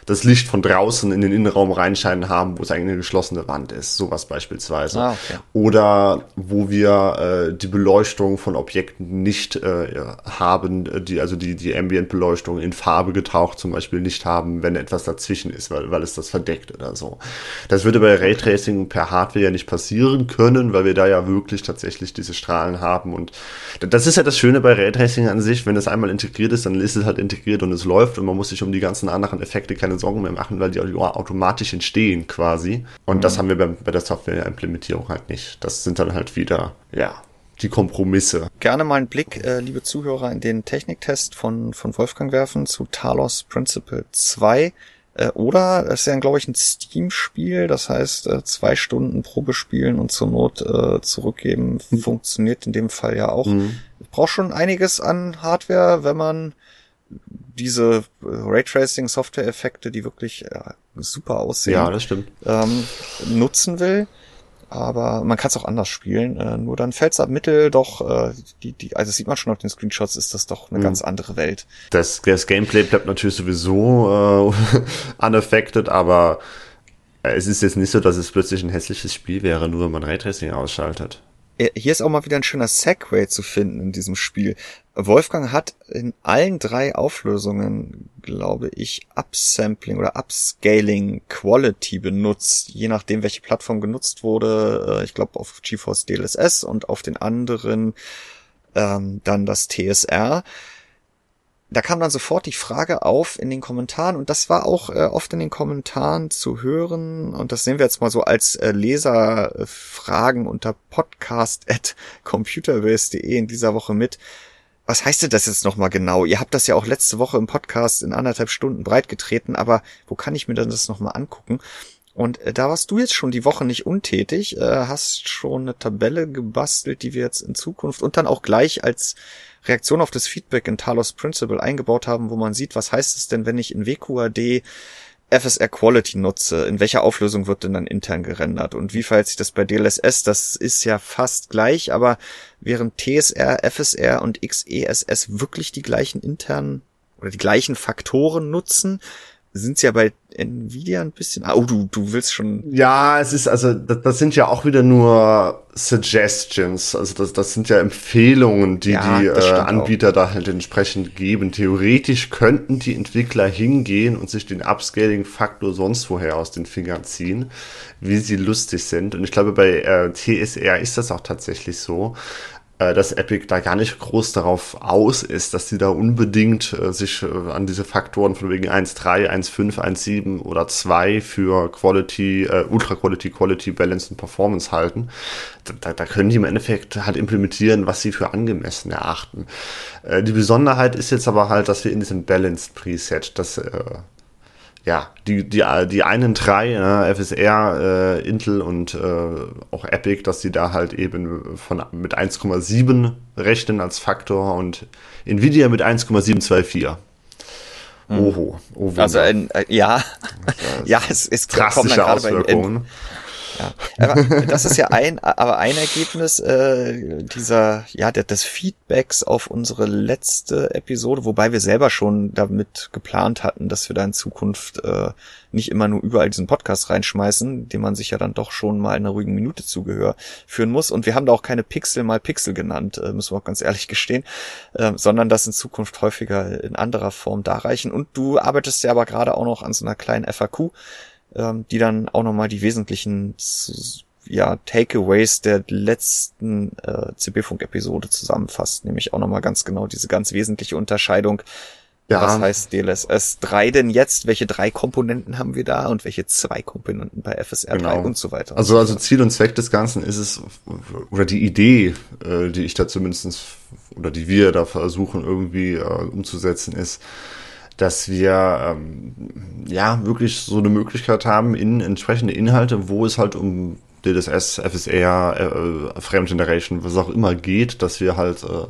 das Licht von draußen in den Innenraum reinscheinen haben, wo es eigentlich eine geschlossene Wand ist. Sowas beispielsweise. Ah, okay. Oder wo wir äh, die Beleuchtung von Objekten nicht äh, haben, die, also die, die Ambient-Beleuchtung in Farbe getaucht zum Beispiel nicht haben, wenn etwas dazwischen ist, weil, weil es das verdeckt oder so. Das würde bei Raytracing per Hardware ja nicht passieren können, weil wir da ja wirklich tatsächlich diese Strahlen haben. Und das ist ja das Schöne bei Raytracing an sich, wenn es einmal integriert ist, dann ist es halt integriert und es läuft und man muss sich um die ganzen anderen Effekte keine keine Sorgen mehr machen, weil die automatisch entstehen quasi. Und mhm. das haben wir bei, bei der Software-Implementierung halt nicht. Das sind dann halt wieder, ja, die Kompromisse. Gerne mal einen Blick, äh, liebe Zuhörer, in den Techniktest von, von Wolfgang werfen zu Talos Principle 2. Äh, oder es ist ja, glaube ich, ein Steam-Spiel, das heißt, äh, zwei Stunden Probe spielen und zur Not äh, zurückgeben, mhm. funktioniert in dem Fall ja auch. Mhm. Braucht schon einiges an Hardware, wenn man diese äh, Raytracing-Software-Effekte, die wirklich äh, super aussehen, ja, das stimmt. Ähm, nutzen will. Aber man kann es auch anders spielen. Äh, nur dann fällt es ab Mittel doch, äh, die, die, also sieht man schon auf den Screenshots, ist das doch eine mhm. ganz andere Welt. Das, das Gameplay bleibt natürlich sowieso äh, unaffected, aber es ist jetzt nicht so, dass es plötzlich ein hässliches Spiel wäre, nur wenn man Raytracing ausschaltet. Äh, hier ist auch mal wieder ein schöner Segway zu finden in diesem Spiel. Wolfgang hat in allen drei Auflösungen, glaube ich, Upsampling oder Upscaling Quality benutzt, je nachdem, welche Plattform genutzt wurde. Äh, ich glaube auf GeForce DLSS und auf den anderen ähm, dann das TSR da kam dann sofort die Frage auf in den Kommentaren und das war auch äh, oft in den Kommentaren zu hören und das sehen wir jetzt mal so als äh, Leserfragen unter podcast.computerbase.de in dieser Woche mit. Was heißt denn das jetzt nochmal genau? Ihr habt das ja auch letzte Woche im Podcast in anderthalb Stunden breitgetreten, aber wo kann ich mir denn das nochmal angucken? Und äh, da warst du jetzt schon die Woche nicht untätig, äh, hast schon eine Tabelle gebastelt, die wir jetzt in Zukunft und dann auch gleich als Reaktion auf das Feedback in Talos Principle eingebaut haben, wo man sieht, was heißt es denn, wenn ich in WQAD FSR Quality nutze, in welcher Auflösung wird denn dann intern gerendert und wie verhält sich das bei DLSS? Das ist ja fast gleich, aber während TSR, FSR und XESS wirklich die gleichen internen oder die gleichen Faktoren nutzen, sind ja bei Nvidia ein bisschen. Oh, du, du willst schon. Ja, es ist, also, das, das sind ja auch wieder nur Suggestions. Also, das, das sind ja Empfehlungen, die ja, die äh, Anbieter auch. da halt entsprechend geben. Theoretisch könnten die Entwickler hingehen und sich den Upscaling-Faktor sonst woher aus den Fingern ziehen, wie sie lustig sind. Und ich glaube, bei äh, TSR ist das auch tatsächlich so. Äh, dass Epic da gar nicht groß darauf aus ist, dass sie da unbedingt äh, sich äh, an diese Faktoren von wegen 1.3, 1.5, 1.7 oder 2 für Quality, äh, Ultra Quality, Quality, Balance und Performance halten. Da, da können die im Endeffekt halt implementieren, was sie für angemessen erachten. Äh, die Besonderheit ist jetzt aber halt, dass wir in diesem Balanced Preset, das äh, ja, die, die, die einen drei, äh, FSR, äh, Intel und äh, auch Epic, dass sie da halt eben von mit 1,7 rechnen als Faktor und Nvidia mit 1,724. Hm. Oho, oh Also ein, äh, ja, ja, es, es kommt dann gerade bei, ja. Aber das ist ja ein, aber ein Ergebnis äh, dieser, ja, des Feedbacks auf unsere letzte Episode, wobei wir selber schon damit geplant hatten, dass wir da in Zukunft äh, nicht immer nur überall diesen Podcast reinschmeißen, den man sich ja dann doch schon mal in einer ruhigen Minute zugehör führen muss. Und wir haben da auch keine Pixel mal Pixel genannt, äh, müssen wir auch ganz ehrlich gestehen, äh, sondern das in Zukunft häufiger in anderer Form darreichen. Und du arbeitest ja aber gerade auch noch an so einer kleinen FAQ ähm, die dann auch nochmal die wesentlichen ja, Takeaways der letzten äh, CB-Funk-Episode zusammenfasst, nämlich auch nochmal ganz genau diese ganz wesentliche Unterscheidung. Ja. Was heißt DLSS 3 denn jetzt? Welche drei Komponenten haben wir da und welche zwei Komponenten bei FSR genau. 3 und so weiter? Also, also Ziel und Zweck des Ganzen ist es, oder die Idee, äh, die ich da zumindestens oder die wir da versuchen irgendwie äh, umzusetzen, ist, dass wir ähm, ja wirklich so eine Möglichkeit haben in entsprechende Inhalte, wo es halt um DLSS, FSR, äh, Frame Generation, was auch immer geht, dass wir halt äh,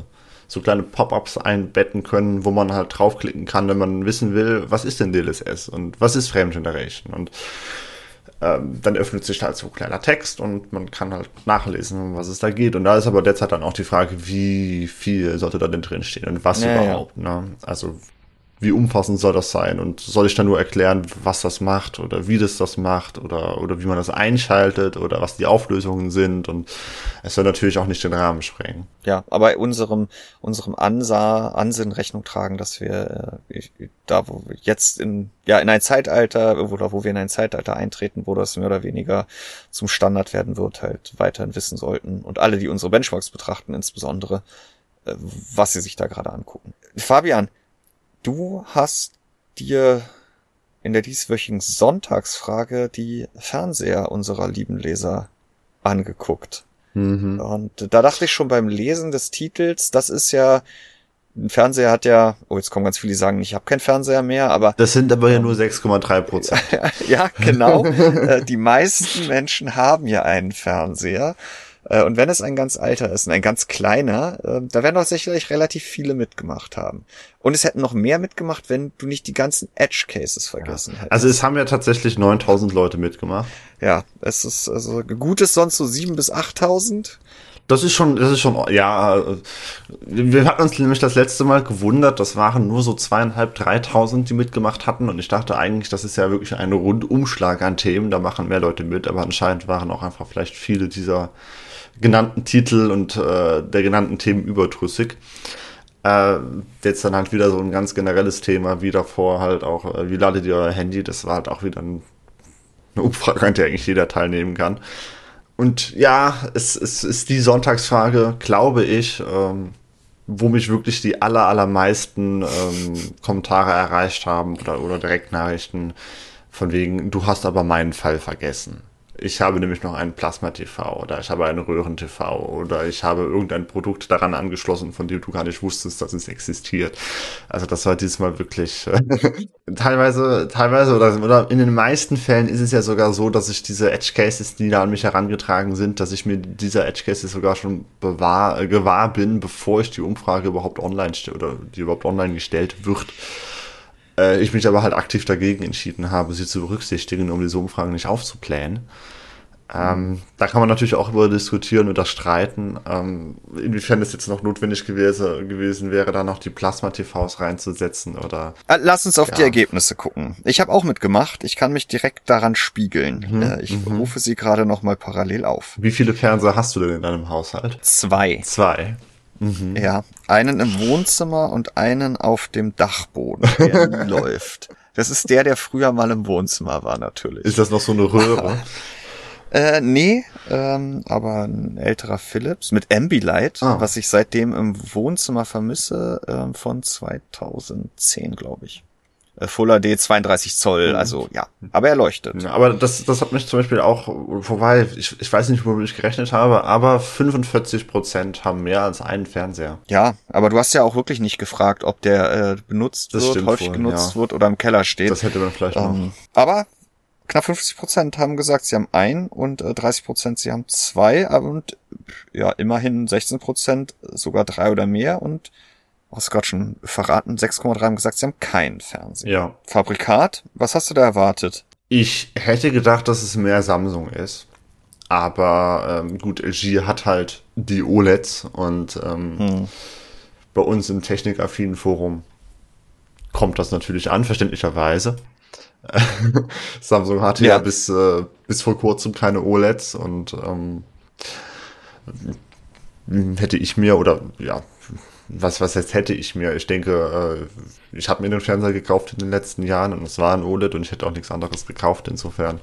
so kleine Pop-ups einbetten können, wo man halt draufklicken kann, wenn man wissen will, was ist denn DLSS und was ist Frame Generation und ähm, dann öffnet sich halt so ein kleiner Text und man kann halt nachlesen, um was es da geht. Und da ist aber derzeit dann auch die Frage, wie viel sollte da denn drin stehen und was ja, überhaupt. Ja. Ne? Also wie umfassend soll das sein? Und soll ich dann nur erklären, was das macht oder wie das das macht oder, oder wie man das einschaltet oder was die Auflösungen sind? Und es soll natürlich auch nicht den Rahmen sprengen. Ja, aber unserem, unserem Ansah, Ansinn Rechnung tragen, dass wir äh, da, wo wir jetzt in, ja, in ein Zeitalter, oder wo wir in ein Zeitalter eintreten, wo das mehr oder weniger zum Standard werden wird, halt weiterhin wissen sollten. Und alle, die unsere Benchmarks betrachten, insbesondere, äh, was sie sich da gerade angucken. Fabian, Du hast dir in der dieswöchigen Sonntagsfrage die Fernseher unserer lieben Leser angeguckt. Mhm. Und da dachte ich schon beim Lesen des Titels, das ist ja, ein Fernseher hat ja, oh, jetzt kommen ganz viele, die sagen, ich habe keinen Fernseher mehr, aber. Das sind aber ja nur 6,3 Prozent. ja, genau. Äh, die meisten Menschen haben ja einen Fernseher. Äh, und wenn es ein ganz alter ist, ein ganz kleiner, äh, da werden doch sicherlich relativ viele mitgemacht haben. Und es hätten noch mehr mitgemacht, wenn du nicht die ganzen Edge Cases vergessen ja. hättest. Also es haben ja tatsächlich 9000 Leute mitgemacht. Ja, es ist also gut ist sonst so 7 bis 8000. Das ist schon, das ist schon, ja, wir hatten uns nämlich das letzte Mal gewundert, das waren nur so zweieinhalb, dreitausend, die mitgemacht hatten und ich dachte eigentlich, das ist ja wirklich ein Rundumschlag an Themen, da machen mehr Leute mit, aber anscheinend waren auch einfach vielleicht viele dieser genannten Titel und äh, der genannten Themen überdrüssig. Äh, jetzt dann halt wieder so ein ganz generelles Thema, wie davor halt auch, äh, wie ladet ihr euer Handy? Das war halt auch wieder ein, eine Umfrage, an der eigentlich jeder teilnehmen kann. Und ja, es, es ist die Sonntagsfrage, glaube ich, ähm, wo mich wirklich die aller, allermeisten ähm, Kommentare erreicht haben oder, oder Direktnachrichten von wegen, du hast aber meinen Fall vergessen. Ich habe nämlich noch einen Plasma-TV oder ich habe einen Röhren-TV oder ich habe irgendein Produkt daran angeschlossen, von dem du gar nicht wusstest, dass es existiert. Also das war diesmal wirklich äh, teilweise, teilweise oder, oder in den meisten Fällen ist es ja sogar so, dass ich diese Edge Cases, die da an mich herangetragen sind, dass ich mir dieser Edge Cases sogar schon bewahr, äh, gewahr bin, bevor ich die Umfrage überhaupt online oder die überhaupt online gestellt wird. Äh, ich mich aber halt aktiv dagegen entschieden habe, sie zu berücksichtigen, um diese Umfragen nicht aufzuplänen. Ähm, da kann man natürlich auch über diskutieren oder streiten, ähm, inwiefern es jetzt noch notwendig gewesen, gewesen wäre, da noch die Plasma-TVs reinzusetzen oder. Äh, lass uns auf ja. die Ergebnisse gucken. Ich habe auch mitgemacht. Ich kann mich direkt daran spiegeln. Mhm. Äh, ich mhm. rufe sie gerade noch mal parallel auf. Wie viele Fernseher hast du denn in deinem Haushalt? Zwei. Zwei. Mhm. Ja, einen im Wohnzimmer und einen auf dem Dachboden, der nie läuft. Das ist der, der früher mal im Wohnzimmer war, natürlich. Ist das noch so eine Röhre? äh, nee, ähm, aber ein älterer Philips mit Ambilight, ah. was ich seitdem im Wohnzimmer vermisse, ähm, von 2010, glaube ich. Full HD 32 Zoll, mhm. also ja, aber er leuchtet. Ja, aber das, das hat mich zum Beispiel auch, wobei, ich, ich weiß nicht, womit ich gerechnet habe, aber 45 Prozent haben mehr als einen Fernseher. Ja, aber du hast ja auch wirklich nicht gefragt, ob der äh, benutzt das wird, häufig wohl, genutzt ja. wird oder im Keller steht. Das hätte man vielleicht ähm, noch. Aber knapp 50 Prozent haben gesagt, sie haben ein und äh, 30 Prozent, sie haben zwei und ja, immerhin 16 Prozent sogar drei oder mehr und hast gerade schon verraten, 6,3 haben gesagt, sie haben keinen Fernseher. Ja. Fabrikat, was hast du da erwartet? Ich hätte gedacht, dass es mehr Samsung ist. Aber ähm, gut, LG hat halt die OLEDs und ähm, hm. bei uns im technikaffinen Forum kommt das natürlich an, verständlicherweise. Samsung hatte ja, ja bis, äh, bis vor kurzem keine OLEDs und ähm, hätte ich mir oder ja, was, was jetzt hätte ich mir? Ich denke, äh, ich habe mir den Fernseher gekauft in den letzten Jahren und es war ein OLED und ich hätte auch nichts anderes gekauft. Insofern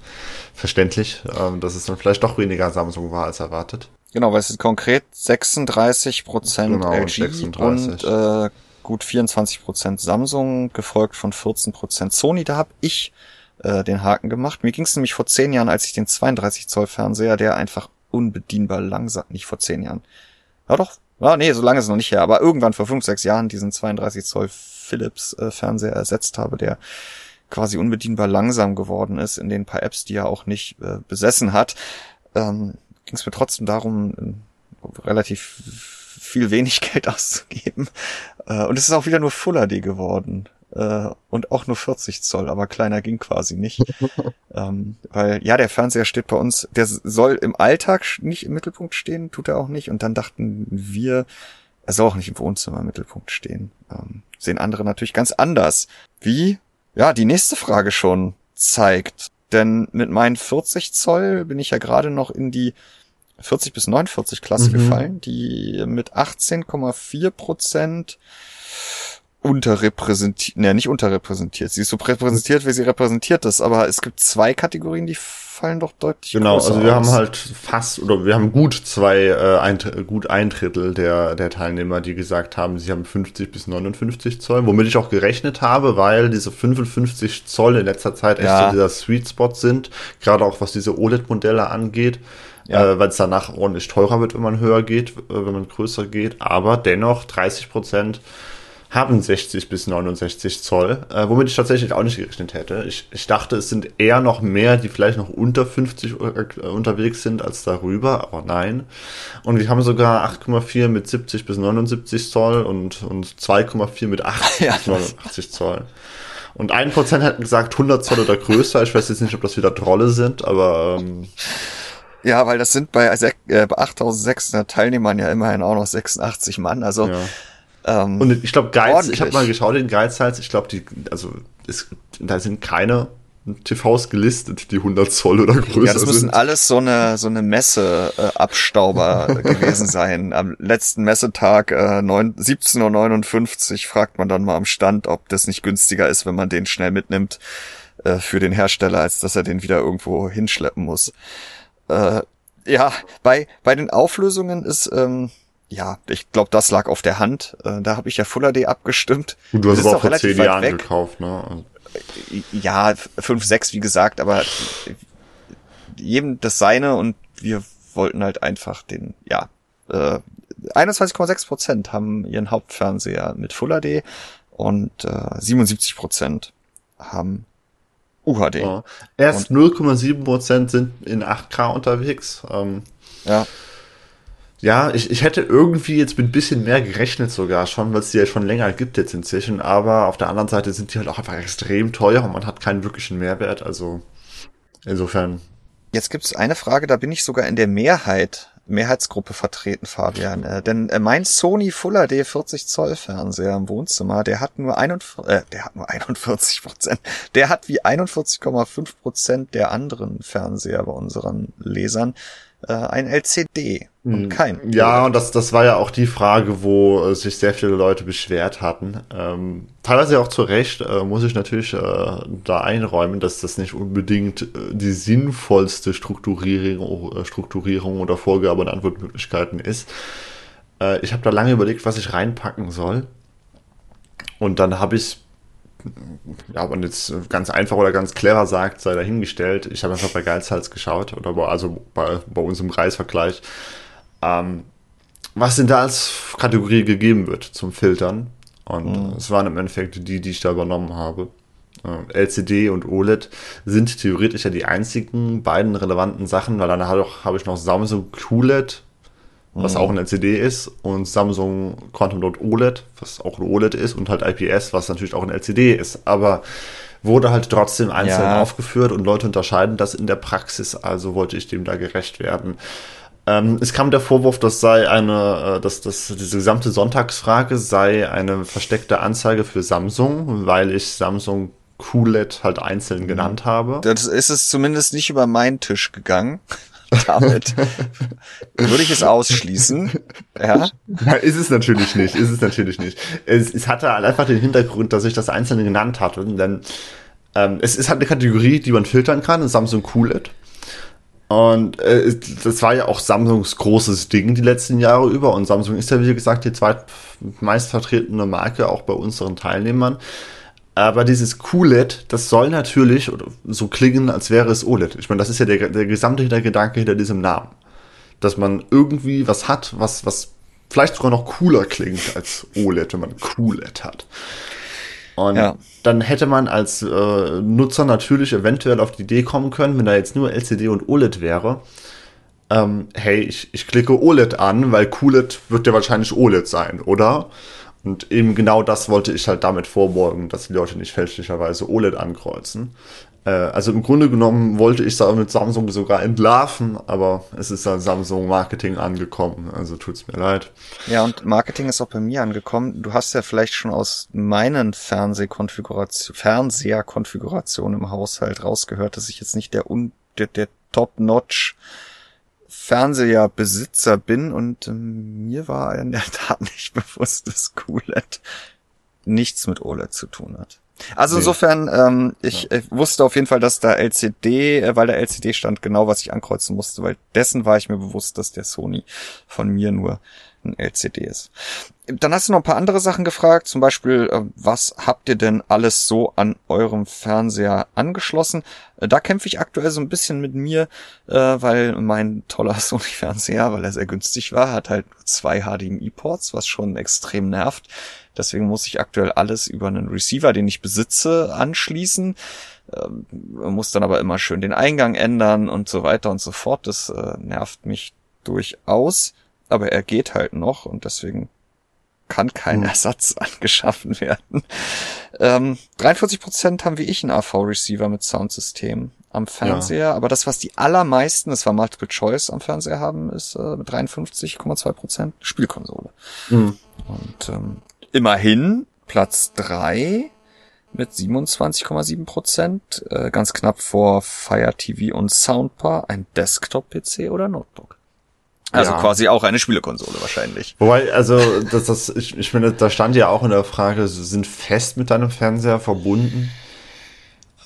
verständlich, äh, dass es dann vielleicht doch weniger Samsung war als erwartet. Genau, weil es sind konkret 36 Prozent genau, LG 36. und äh, gut 24 Prozent Samsung, gefolgt von 14 Prozent Sony. Da habe ich äh, den Haken gemacht. Mir ging es nämlich vor zehn Jahren, als ich den 32 Zoll Fernseher, der einfach unbedienbar langsam, nicht vor zehn Jahren, ja doch, Ah, nee, so lange ist es noch nicht her, aber irgendwann vor fünf, sechs Jahren diesen 32 Zoll Philips äh, Fernseher ersetzt habe, der quasi unbedienbar langsam geworden ist in den paar Apps, die er auch nicht äh, besessen hat, ähm, ging es mir trotzdem darum, relativ viel wenig Geld auszugeben. Äh, und es ist auch wieder nur Full HD geworden. Äh, und auch nur 40 Zoll, aber kleiner ging quasi nicht. ähm, weil, ja, der Fernseher steht bei uns, der soll im Alltag nicht im Mittelpunkt stehen, tut er auch nicht. Und dann dachten wir, er soll auch nicht im Wohnzimmer im Mittelpunkt stehen. Ähm, sehen andere natürlich ganz anders. Wie? Ja, die nächste Frage schon zeigt. Denn mit meinen 40 Zoll bin ich ja gerade noch in die 40 bis 49 Klasse mhm. gefallen, die mit 18,4 Prozent unterrepräsentiert, ne, nicht unterrepräsentiert. Sie ist so repräsentiert, wie sie repräsentiert ist, aber es gibt zwei Kategorien, die fallen doch deutlich Genau, also wir aus. haben halt fast oder wir haben gut zwei, äh, ein, gut ein Drittel der, der Teilnehmer, die gesagt haben, sie haben 50 bis 59 Zoll, womit ich auch gerechnet habe, weil diese 55 Zoll in letzter Zeit echt ja. so dieser Sweet Spot sind, gerade auch was diese OLED-Modelle angeht. Ja. Äh, weil es danach ordentlich teurer wird, wenn man höher geht, äh, wenn man größer geht, aber dennoch 30 Prozent haben 60 bis 69 Zoll, äh, womit ich tatsächlich auch nicht gerechnet hätte. Ich, ich dachte, es sind eher noch mehr, die vielleicht noch unter 50 äh, unterwegs sind als darüber, aber nein. Und wir haben sogar 8,4 mit 70 bis 79 Zoll und, und 2,4 mit 80 ja, bis 89 Zoll. Und ein Prozent hätten gesagt 100 Zoll oder größer. Ich weiß jetzt nicht, ob das wieder Trolle sind, aber ähm, ja, weil das sind bei, äh, bei 8600 Teilnehmern ja immerhin auch noch 86 Mann. Also ja. Ähm, und ich glaube, Geiz, ich habe mal geschaut in Geizhals, ich glaube, die, also es, da sind keine TVs gelistet, die 100 Zoll oder größer sind. Ja, das müssen sind. alles so eine so eine Messe-Abstauber äh, gewesen sein. Am letzten Messetag äh, 17.59 Uhr fragt man dann mal am Stand, ob das nicht günstiger ist, wenn man den schnell mitnimmt äh, für den Hersteller, als dass er den wieder irgendwo hinschleppen muss. Äh, ja, bei bei den Auflösungen ist ähm, ja, ich glaube, das lag auf der Hand. Äh, da habe ich ja Full HD abgestimmt. Und du hast es auch vor zehn Jahren weg. gekauft, ne? Ja, 5, 6, wie gesagt, aber jedem das seine und wir wollten halt einfach den, ja, äh, 21,6 Prozent haben ihren Hauptfernseher mit Full HD und äh, 77 Prozent haben UHD. Ja. Erst 0,7 Prozent sind in 8K unterwegs. Ähm, ja. Ja, ich, ich hätte irgendwie jetzt mit ein bisschen mehr gerechnet sogar schon, weil es die ja schon länger gibt jetzt inzwischen, aber auf der anderen Seite sind die halt auch einfach extrem teuer und man hat keinen wirklichen Mehrwert, also insofern. Jetzt gibt's eine Frage, da bin ich sogar in der Mehrheit, Mehrheitsgruppe vertreten, Fabian. Äh, denn äh, mein Sony Full HD 40 Zoll Fernseher im Wohnzimmer, der hat nur 41, äh, der hat nur 41 Prozent. Der hat wie 41,5 Prozent der anderen Fernseher bei unseren Lesern äh, ein LCD und hm. kein. Ja, und das, das war ja auch die Frage, wo äh, sich sehr viele Leute beschwert hatten. Ähm, teilweise auch zu Recht äh, muss ich natürlich äh, da einräumen, dass das nicht unbedingt äh, die sinnvollste Strukturierung, äh, Strukturierung oder Vorgabe und Antwortmöglichkeiten ist. Äh, ich habe da lange überlegt, was ich reinpacken soll. Und dann habe ich ja, man jetzt ganz einfach oder ganz clever sagt, sei dahingestellt. Ich habe einfach bei Geizhals geschaut, oder bei, also bei, bei uns im Preisvergleich, ähm, was denn da als Kategorie gegeben wird zum Filtern. Und mhm. es waren im Endeffekt die, die ich da übernommen habe. Äh, LCD und OLED sind theoretisch ja die einzigen beiden relevanten Sachen, weil dann habe ich noch Samsung QLED was mhm. auch ein LCD ist, und Samsung Quantum Dot OLED, was auch ein OLED ist, und halt IPS, was natürlich auch ein LCD ist. Aber wurde halt trotzdem einzeln ja. aufgeführt und Leute unterscheiden das in der Praxis, also wollte ich dem da gerecht werden. Ähm, es kam der Vorwurf, das sei eine, äh, dass, dass diese gesamte Sonntagsfrage sei eine versteckte Anzeige für Samsung, weil ich Samsung QLED halt einzeln mhm. genannt habe. Das ist es zumindest nicht über meinen Tisch gegangen. damit würde ich es ausschließen. Ja. ja. Ist es natürlich nicht, ist es natürlich nicht. Es, es hatte halt einfach den Hintergrund, dass ich das Einzelne genannt hatte. Denn ähm, es ist halt eine Kategorie, die man filtern kann, Samsung QLED. Und äh, das war ja auch Samsungs großes Ding die letzten Jahre über. Und Samsung ist ja, wie gesagt, die zweitmeist vertretene Marke auch bei unseren Teilnehmern. Aber dieses QLED, das soll natürlich so klingen, als wäre es OLED. Ich meine, das ist ja der, der gesamte Gedanke hinter diesem Namen. Dass man irgendwie was hat, was, was vielleicht sogar noch cooler klingt als OLED, wenn man QLED hat. Und ja. dann hätte man als äh, Nutzer natürlich eventuell auf die Idee kommen können, wenn da jetzt nur LCD und OLED wäre, ähm, hey, ich, ich klicke OLED an, weil QLED wird ja wahrscheinlich OLED sein, oder? Und eben genau das wollte ich halt damit vorbeugen, dass die Leute nicht fälschlicherweise OLED ankreuzen. Äh, also im Grunde genommen wollte ich da mit Samsung sogar entlarven, aber es ist dann Samsung Marketing angekommen, also tut's mir leid. Ja, und Marketing ist auch bei mir angekommen. Du hast ja vielleicht schon aus meinen Fernsehkonfiguration, Fernseherkonfigurationen im Haushalt rausgehört, dass ich jetzt nicht der, der, der Top-Notch Fernseherbesitzer bin und ähm, mir war in der Tat nicht bewusst, dass QLED nichts mit OLED zu tun hat. Also nee. insofern, ähm, ich, ja. wusste auf jeden Fall, dass da LCD, äh, weil der LCD stand, genau was ich ankreuzen musste, weil dessen war ich mir bewusst, dass der Sony von mir nur ein LCD ist. Dann hast du noch ein paar andere Sachen gefragt, zum Beispiel, äh, was habt ihr denn alles so an eurem Fernseher angeschlossen? Äh, da kämpfe ich aktuell so ein bisschen mit mir, äh, weil mein toller Sony-Fernseher, weil er sehr günstig war, hat halt zwei HDMI-Ports, was schon extrem nervt. Deswegen muss ich aktuell alles über einen Receiver, den ich besitze, anschließen. Ähm, muss dann aber immer schön den Eingang ändern und so weiter und so fort. Das nervt mich durchaus aber er geht halt noch und deswegen kann kein hm. Ersatz angeschaffen werden. Ähm, 43% haben wie ich einen AV-Receiver mit Soundsystem am Fernseher, ja. aber das, was die allermeisten, das war Multiple Choice am Fernseher haben, ist äh, mit 53,2% Spielkonsole. Hm. Und ähm, immerhin Platz drei mit 27,7%, äh, ganz knapp vor Fire TV und Soundbar, ein Desktop-PC oder Notebook. Also ja. quasi auch eine Spielekonsole wahrscheinlich. Wobei, also das, das, ich, ich finde, da stand ja auch in der Frage, sind fest mit deinem Fernseher verbunden.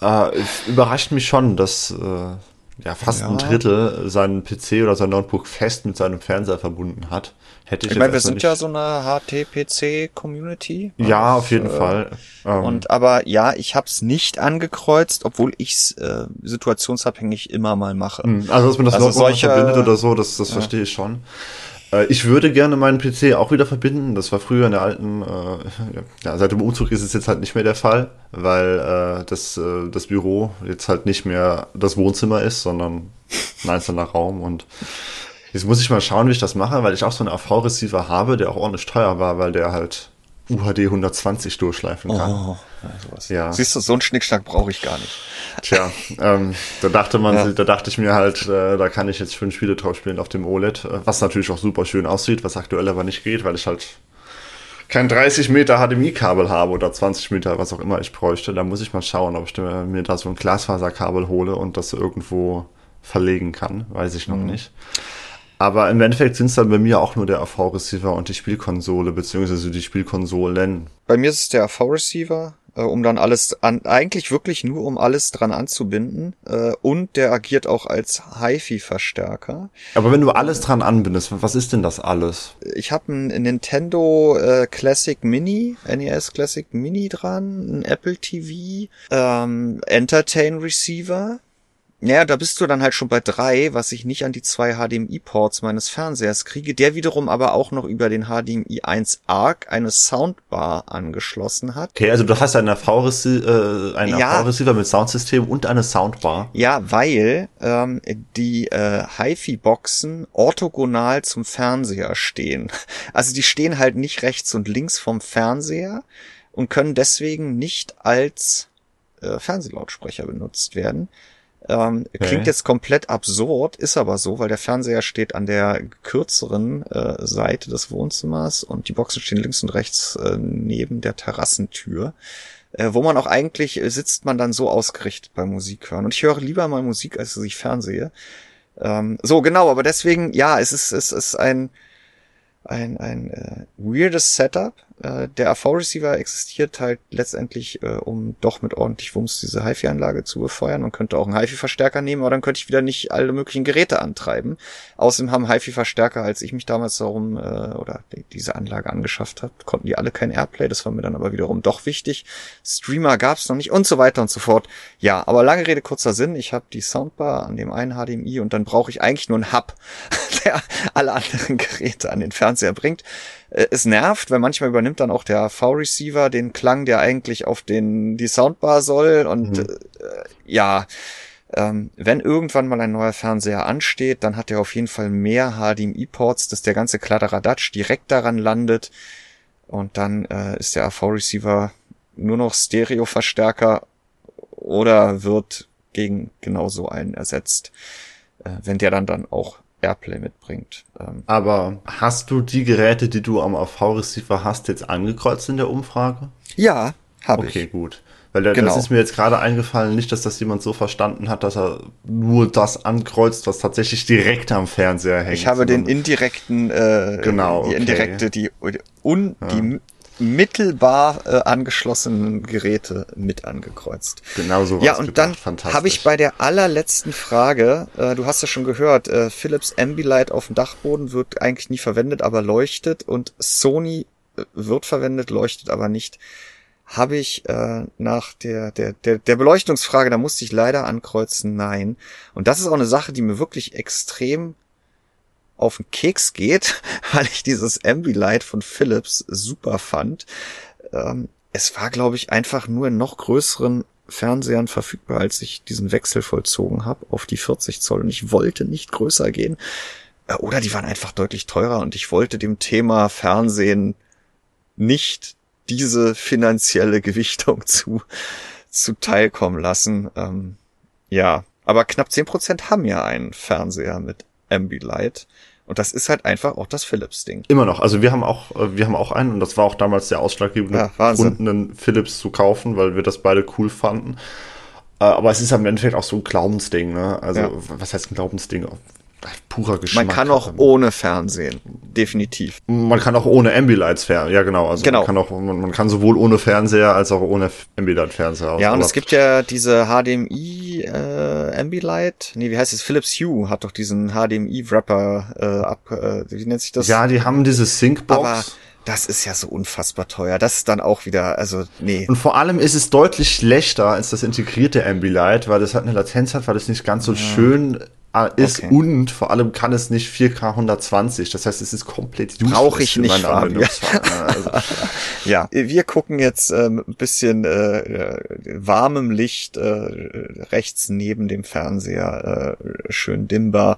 Äh, überrascht mich schon, dass äh, ja, fast ja. ein Drittel seinen PC oder sein Notebook fest mit seinem Fernseher verbunden hat. Hätte ich ich meine, wir sind ja so eine HTPC-Community. Ja, auf jeden äh, Fall. Ähm. Und aber ja, ich habe es nicht angekreuzt, obwohl ich es äh, situationsabhängig immer mal mache. Hm, also dass man das also Notebook solche, verbindet oder so, das, das ja. verstehe ich schon. Äh, ich würde gerne meinen PC auch wieder verbinden. Das war früher in der alten, äh, ja, seit dem Umzug ist es jetzt halt nicht mehr der Fall, weil äh, das, äh, das Büro jetzt halt nicht mehr das Wohnzimmer ist, sondern ein einzelner Raum. Und jetzt muss ich mal schauen, wie ich das mache, weil ich auch so einen AV-Receiver habe, der auch ordentlich teuer war, weil der halt UHD 120 durchschleifen kann. Oh, also ja. Siehst du, so einen Schnickschnack brauche ich gar nicht. Tja, ähm, da dachte man, ja. da dachte ich mir halt, äh, da kann ich jetzt fünf Spiele drauf spielen auf dem OLED, äh, was natürlich auch super schön aussieht, was aktuell aber nicht geht, weil ich halt kein 30 Meter HDMI-Kabel habe oder 20 Meter, was auch immer ich bräuchte. Da muss ich mal schauen, ob ich mir da so ein Glasfaserkabel hole und das irgendwo verlegen kann. Weiß ich noch mhm. nicht. Aber im Endeffekt sind es dann bei mir auch nur der AV-Receiver und die Spielkonsole, beziehungsweise die Spielkonsolen. Bei mir ist es der AV-Receiver, äh, um dann alles an, eigentlich wirklich nur um alles dran anzubinden. Äh, und der agiert auch als HiFi-Verstärker. Aber wenn du alles dran anbindest, was ist denn das alles? Ich habe ein Nintendo äh, Classic Mini, NES Classic Mini dran, ein Apple TV, ähm, Entertain Receiver, ja, da bist du dann halt schon bei drei, was ich nicht an die zwei HDMI-Ports meines Fernsehers kriege, der wiederum aber auch noch über den HDMI 1 ARC eine Soundbar angeschlossen hat. Okay, also du hast einen AV-Receiver äh, einen ja, AV mit Soundsystem und eine Soundbar. Ja, weil ähm, die äh, HiFi-Boxen orthogonal zum Fernseher stehen. Also die stehen halt nicht rechts und links vom Fernseher und können deswegen nicht als äh, Fernsehlautsprecher benutzt werden. Ähm, okay. Klingt jetzt komplett absurd, ist aber so, weil der Fernseher steht an der kürzeren äh, Seite des Wohnzimmers und die Boxen stehen links und rechts äh, neben der Terrassentür. Äh, wo man auch eigentlich äh, sitzt man dann so ausgerichtet beim Musik hören. Und ich höre lieber mal Musik, als dass ich fernsehe. Ähm, so, genau, aber deswegen, ja, es ist, es ist ein, ein, ein äh, weirdes Setup. Äh, der AV-Receiver existiert halt letztendlich, äh, um doch mit ordentlich Wumms diese HiFi-Anlage zu befeuern. Man könnte auch einen HiFi-Verstärker nehmen, aber dann könnte ich wieder nicht alle möglichen Geräte antreiben. Außerdem haben HiFi-Verstärker, als ich mich damals darum äh, oder die, diese Anlage angeschafft habe, konnten die alle kein Airplay. Das war mir dann aber wiederum doch wichtig. Streamer gab's noch nicht und so weiter und so fort. Ja, aber lange Rede kurzer Sinn. Ich habe die Soundbar an dem einen HDMI und dann brauche ich eigentlich nur einen Hub, der alle anderen Geräte an den Fernseher bringt. Äh, es nervt, weil manchmal übernimmt dann auch der V-Receiver den Klang, der eigentlich auf den die Soundbar soll und mhm. äh, ja, ähm, wenn irgendwann mal ein neuer Fernseher ansteht, dann hat er auf jeden Fall mehr HDMI-Ports, dass der ganze Kladderadatsch direkt daran landet. Und dann äh, ist der AV-Receiver nur noch Stereo-Verstärker oder wird gegen genauso einen ersetzt, äh, wenn der dann dann auch Airplay mitbringt. Ähm, Aber hast du die Geräte, die du am AV-Receiver hast, jetzt angekreuzt in der Umfrage? Ja, habe okay, ich. Okay, gut. Weil der, genau. das ist mir jetzt gerade eingefallen, nicht, dass das jemand so verstanden hat, dass er nur das ankreuzt, was tatsächlich direkt am Fernseher hängt. Ich habe den indirekten, äh, genau, die indirekte, die, un, ja. die mittelbar äh, angeschlossenen Geräte mit angekreuzt. Genau so. Ja, und dann habe ich bei der allerletzten Frage, äh, du hast ja schon gehört, äh, Philips Ambilight auf dem Dachboden wird eigentlich nie verwendet, aber leuchtet und Sony äh, wird verwendet, leuchtet aber nicht habe ich äh, nach der, der, der, der Beleuchtungsfrage, da musste ich leider ankreuzen, nein. Und das ist auch eine Sache, die mir wirklich extrem auf den Keks geht, weil ich dieses Ambilight von Philips super fand. Ähm, es war, glaube ich, einfach nur in noch größeren Fernsehern verfügbar, als ich diesen Wechsel vollzogen habe auf die 40 Zoll. Und ich wollte nicht größer gehen. Äh, oder die waren einfach deutlich teurer und ich wollte dem Thema Fernsehen nicht diese finanzielle Gewichtung zu, zu teilkommen lassen. Ähm, ja, aber knapp zehn Prozent haben ja einen Fernseher mit Ambilight. Und das ist halt einfach auch das Philips-Ding. Immer noch. Also wir haben auch, äh, wir haben auch einen und das war auch damals der ausschlaggebende ja, Grund, einen Philips zu kaufen, weil wir das beide cool fanden. Äh, aber es ist im Endeffekt auch so ein Glaubensding, ne? Also, ja. was heißt ein Glaubensding? Purer Geschmack. Man kann auch ohne Fernsehen, definitiv. Man kann auch ohne Ambilights Fernseher, ja genau. Also genau. Man, kann auch, man, man, kann sowohl ohne Fernseher als auch ohne Ambilight Fernseher. Ja, und es gibt ja diese HDMI äh, Ambilight, nee, wie heißt es? Philips Hue hat doch diesen HDMI Wrapper äh, ab, äh, wie nennt sich das? Ja, die haben diese Syncbox. Aber das ist ja so unfassbar teuer. Das ist dann auch wieder, also nee. Und vor allem ist es deutlich schlechter als das integrierte Ambilight, weil das halt eine Latenz hat, weil es nicht ganz so ja. schön ist okay. und vor allem kann es nicht 4K 120. Das heißt, es ist komplett Brauche ich nicht, Fabian. also. ja, wir gucken jetzt ähm, ein bisschen äh, äh, warmem Licht äh, rechts neben dem Fernseher, äh, schön dimmbar.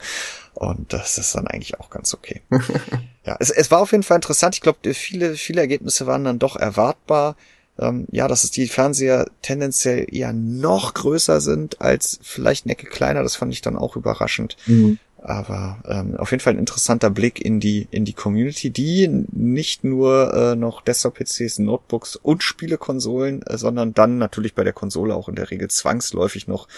Und das ist dann eigentlich auch ganz okay. ja, es, es war auf jeden Fall interessant. Ich glaube, viele, viele Ergebnisse waren dann doch erwartbar ähm, ja, dass es die Fernseher tendenziell eher noch größer sind als vielleicht eine Ecke kleiner. Das fand ich dann auch überraschend. Mhm. Aber ähm, auf jeden Fall ein interessanter Blick in die in die Community, die nicht nur äh, noch Desktop-PCs, Notebooks und Spielekonsolen, äh, sondern dann natürlich bei der Konsole auch in der Regel zwangsläufig noch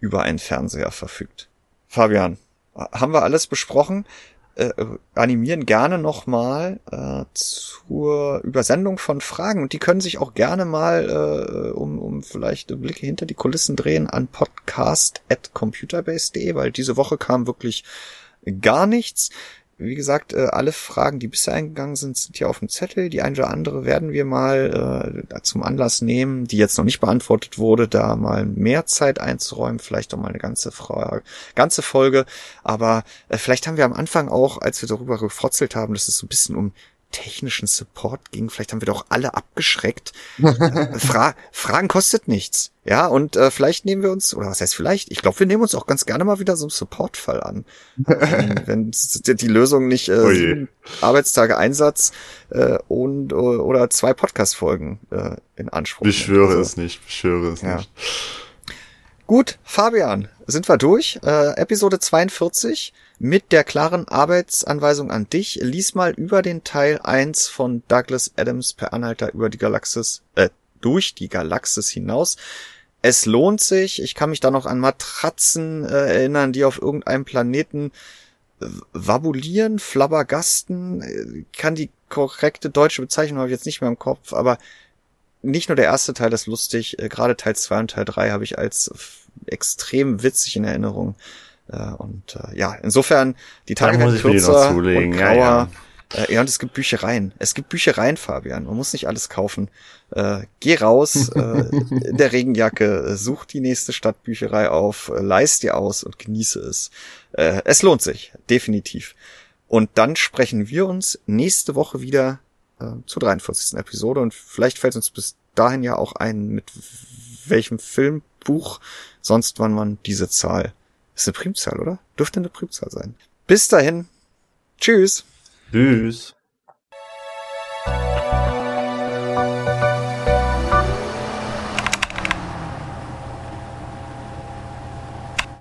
über einen Fernseher verfügt. Fabian, haben wir alles besprochen? Äh, animieren gerne nochmal äh, zur Übersendung von Fragen und die können sich auch gerne mal, äh, um, um vielleicht Blicke hinter die Kulissen drehen, an podcast.computerbase.de, weil diese Woche kam wirklich gar nichts. Wie gesagt, äh, alle Fragen, die bisher eingegangen sind, sind hier auf dem Zettel. Die eine oder andere werden wir mal äh, zum Anlass nehmen, die jetzt noch nicht beantwortet wurde, da mal mehr Zeit einzuräumen, vielleicht auch mal eine ganze Frage, ganze Folge. Aber äh, vielleicht haben wir am Anfang auch, als wir darüber gefrotzelt haben, dass es so ein bisschen um technischen Support ging. Vielleicht haben wir doch alle abgeschreckt. Fra Fragen kostet nichts. Ja, und äh, vielleicht nehmen wir uns, oder was heißt vielleicht? Ich glaube, wir nehmen uns auch ganz gerne mal wieder so einen Supportfall an. wenn die Lösung nicht äh, Arbeitstage Einsatz äh, und oder zwei Podcast-Folgen äh, in Anspruch. Beschwöre also, es nicht, beschwöre es ja. nicht. Gut, Fabian, sind wir durch. Äh, Episode 42 mit der klaren Arbeitsanweisung an dich. Lies mal über den Teil 1 von Douglas Adams per Anhalter über die Galaxis, äh, durch die Galaxis hinaus. Es lohnt sich. Ich kann mich da noch an Matratzen äh, erinnern, die auf irgendeinem Planeten äh, wabulieren, flabbergasten. Äh, kann die korrekte deutsche Bezeichnung habe ich jetzt nicht mehr im Kopf, aber nicht nur der erste Teil ist lustig, äh, gerade Teil 2 und Teil 3 habe ich als extrem witzig in Erinnerung. Äh, und äh, ja, insofern, die Tage werden kürzer und grauer. Ja, ja. Äh, ja, und es gibt Büchereien. Es gibt Büchereien, Fabian. Man muss nicht alles kaufen. Äh, geh raus äh, in der Regenjacke, such die nächste Stadtbücherei auf, äh, leist dir aus und genieße es. Äh, es lohnt sich, definitiv. Und dann sprechen wir uns nächste Woche wieder äh, zur 43. Episode und vielleicht fällt uns bis dahin ja auch ein, mit welchem Film Buch. Sonst wann man diese Zahl. Ist eine Primzahl, oder? Dürfte eine Primzahl sein. Bis dahin. Tschüss. Tschüss.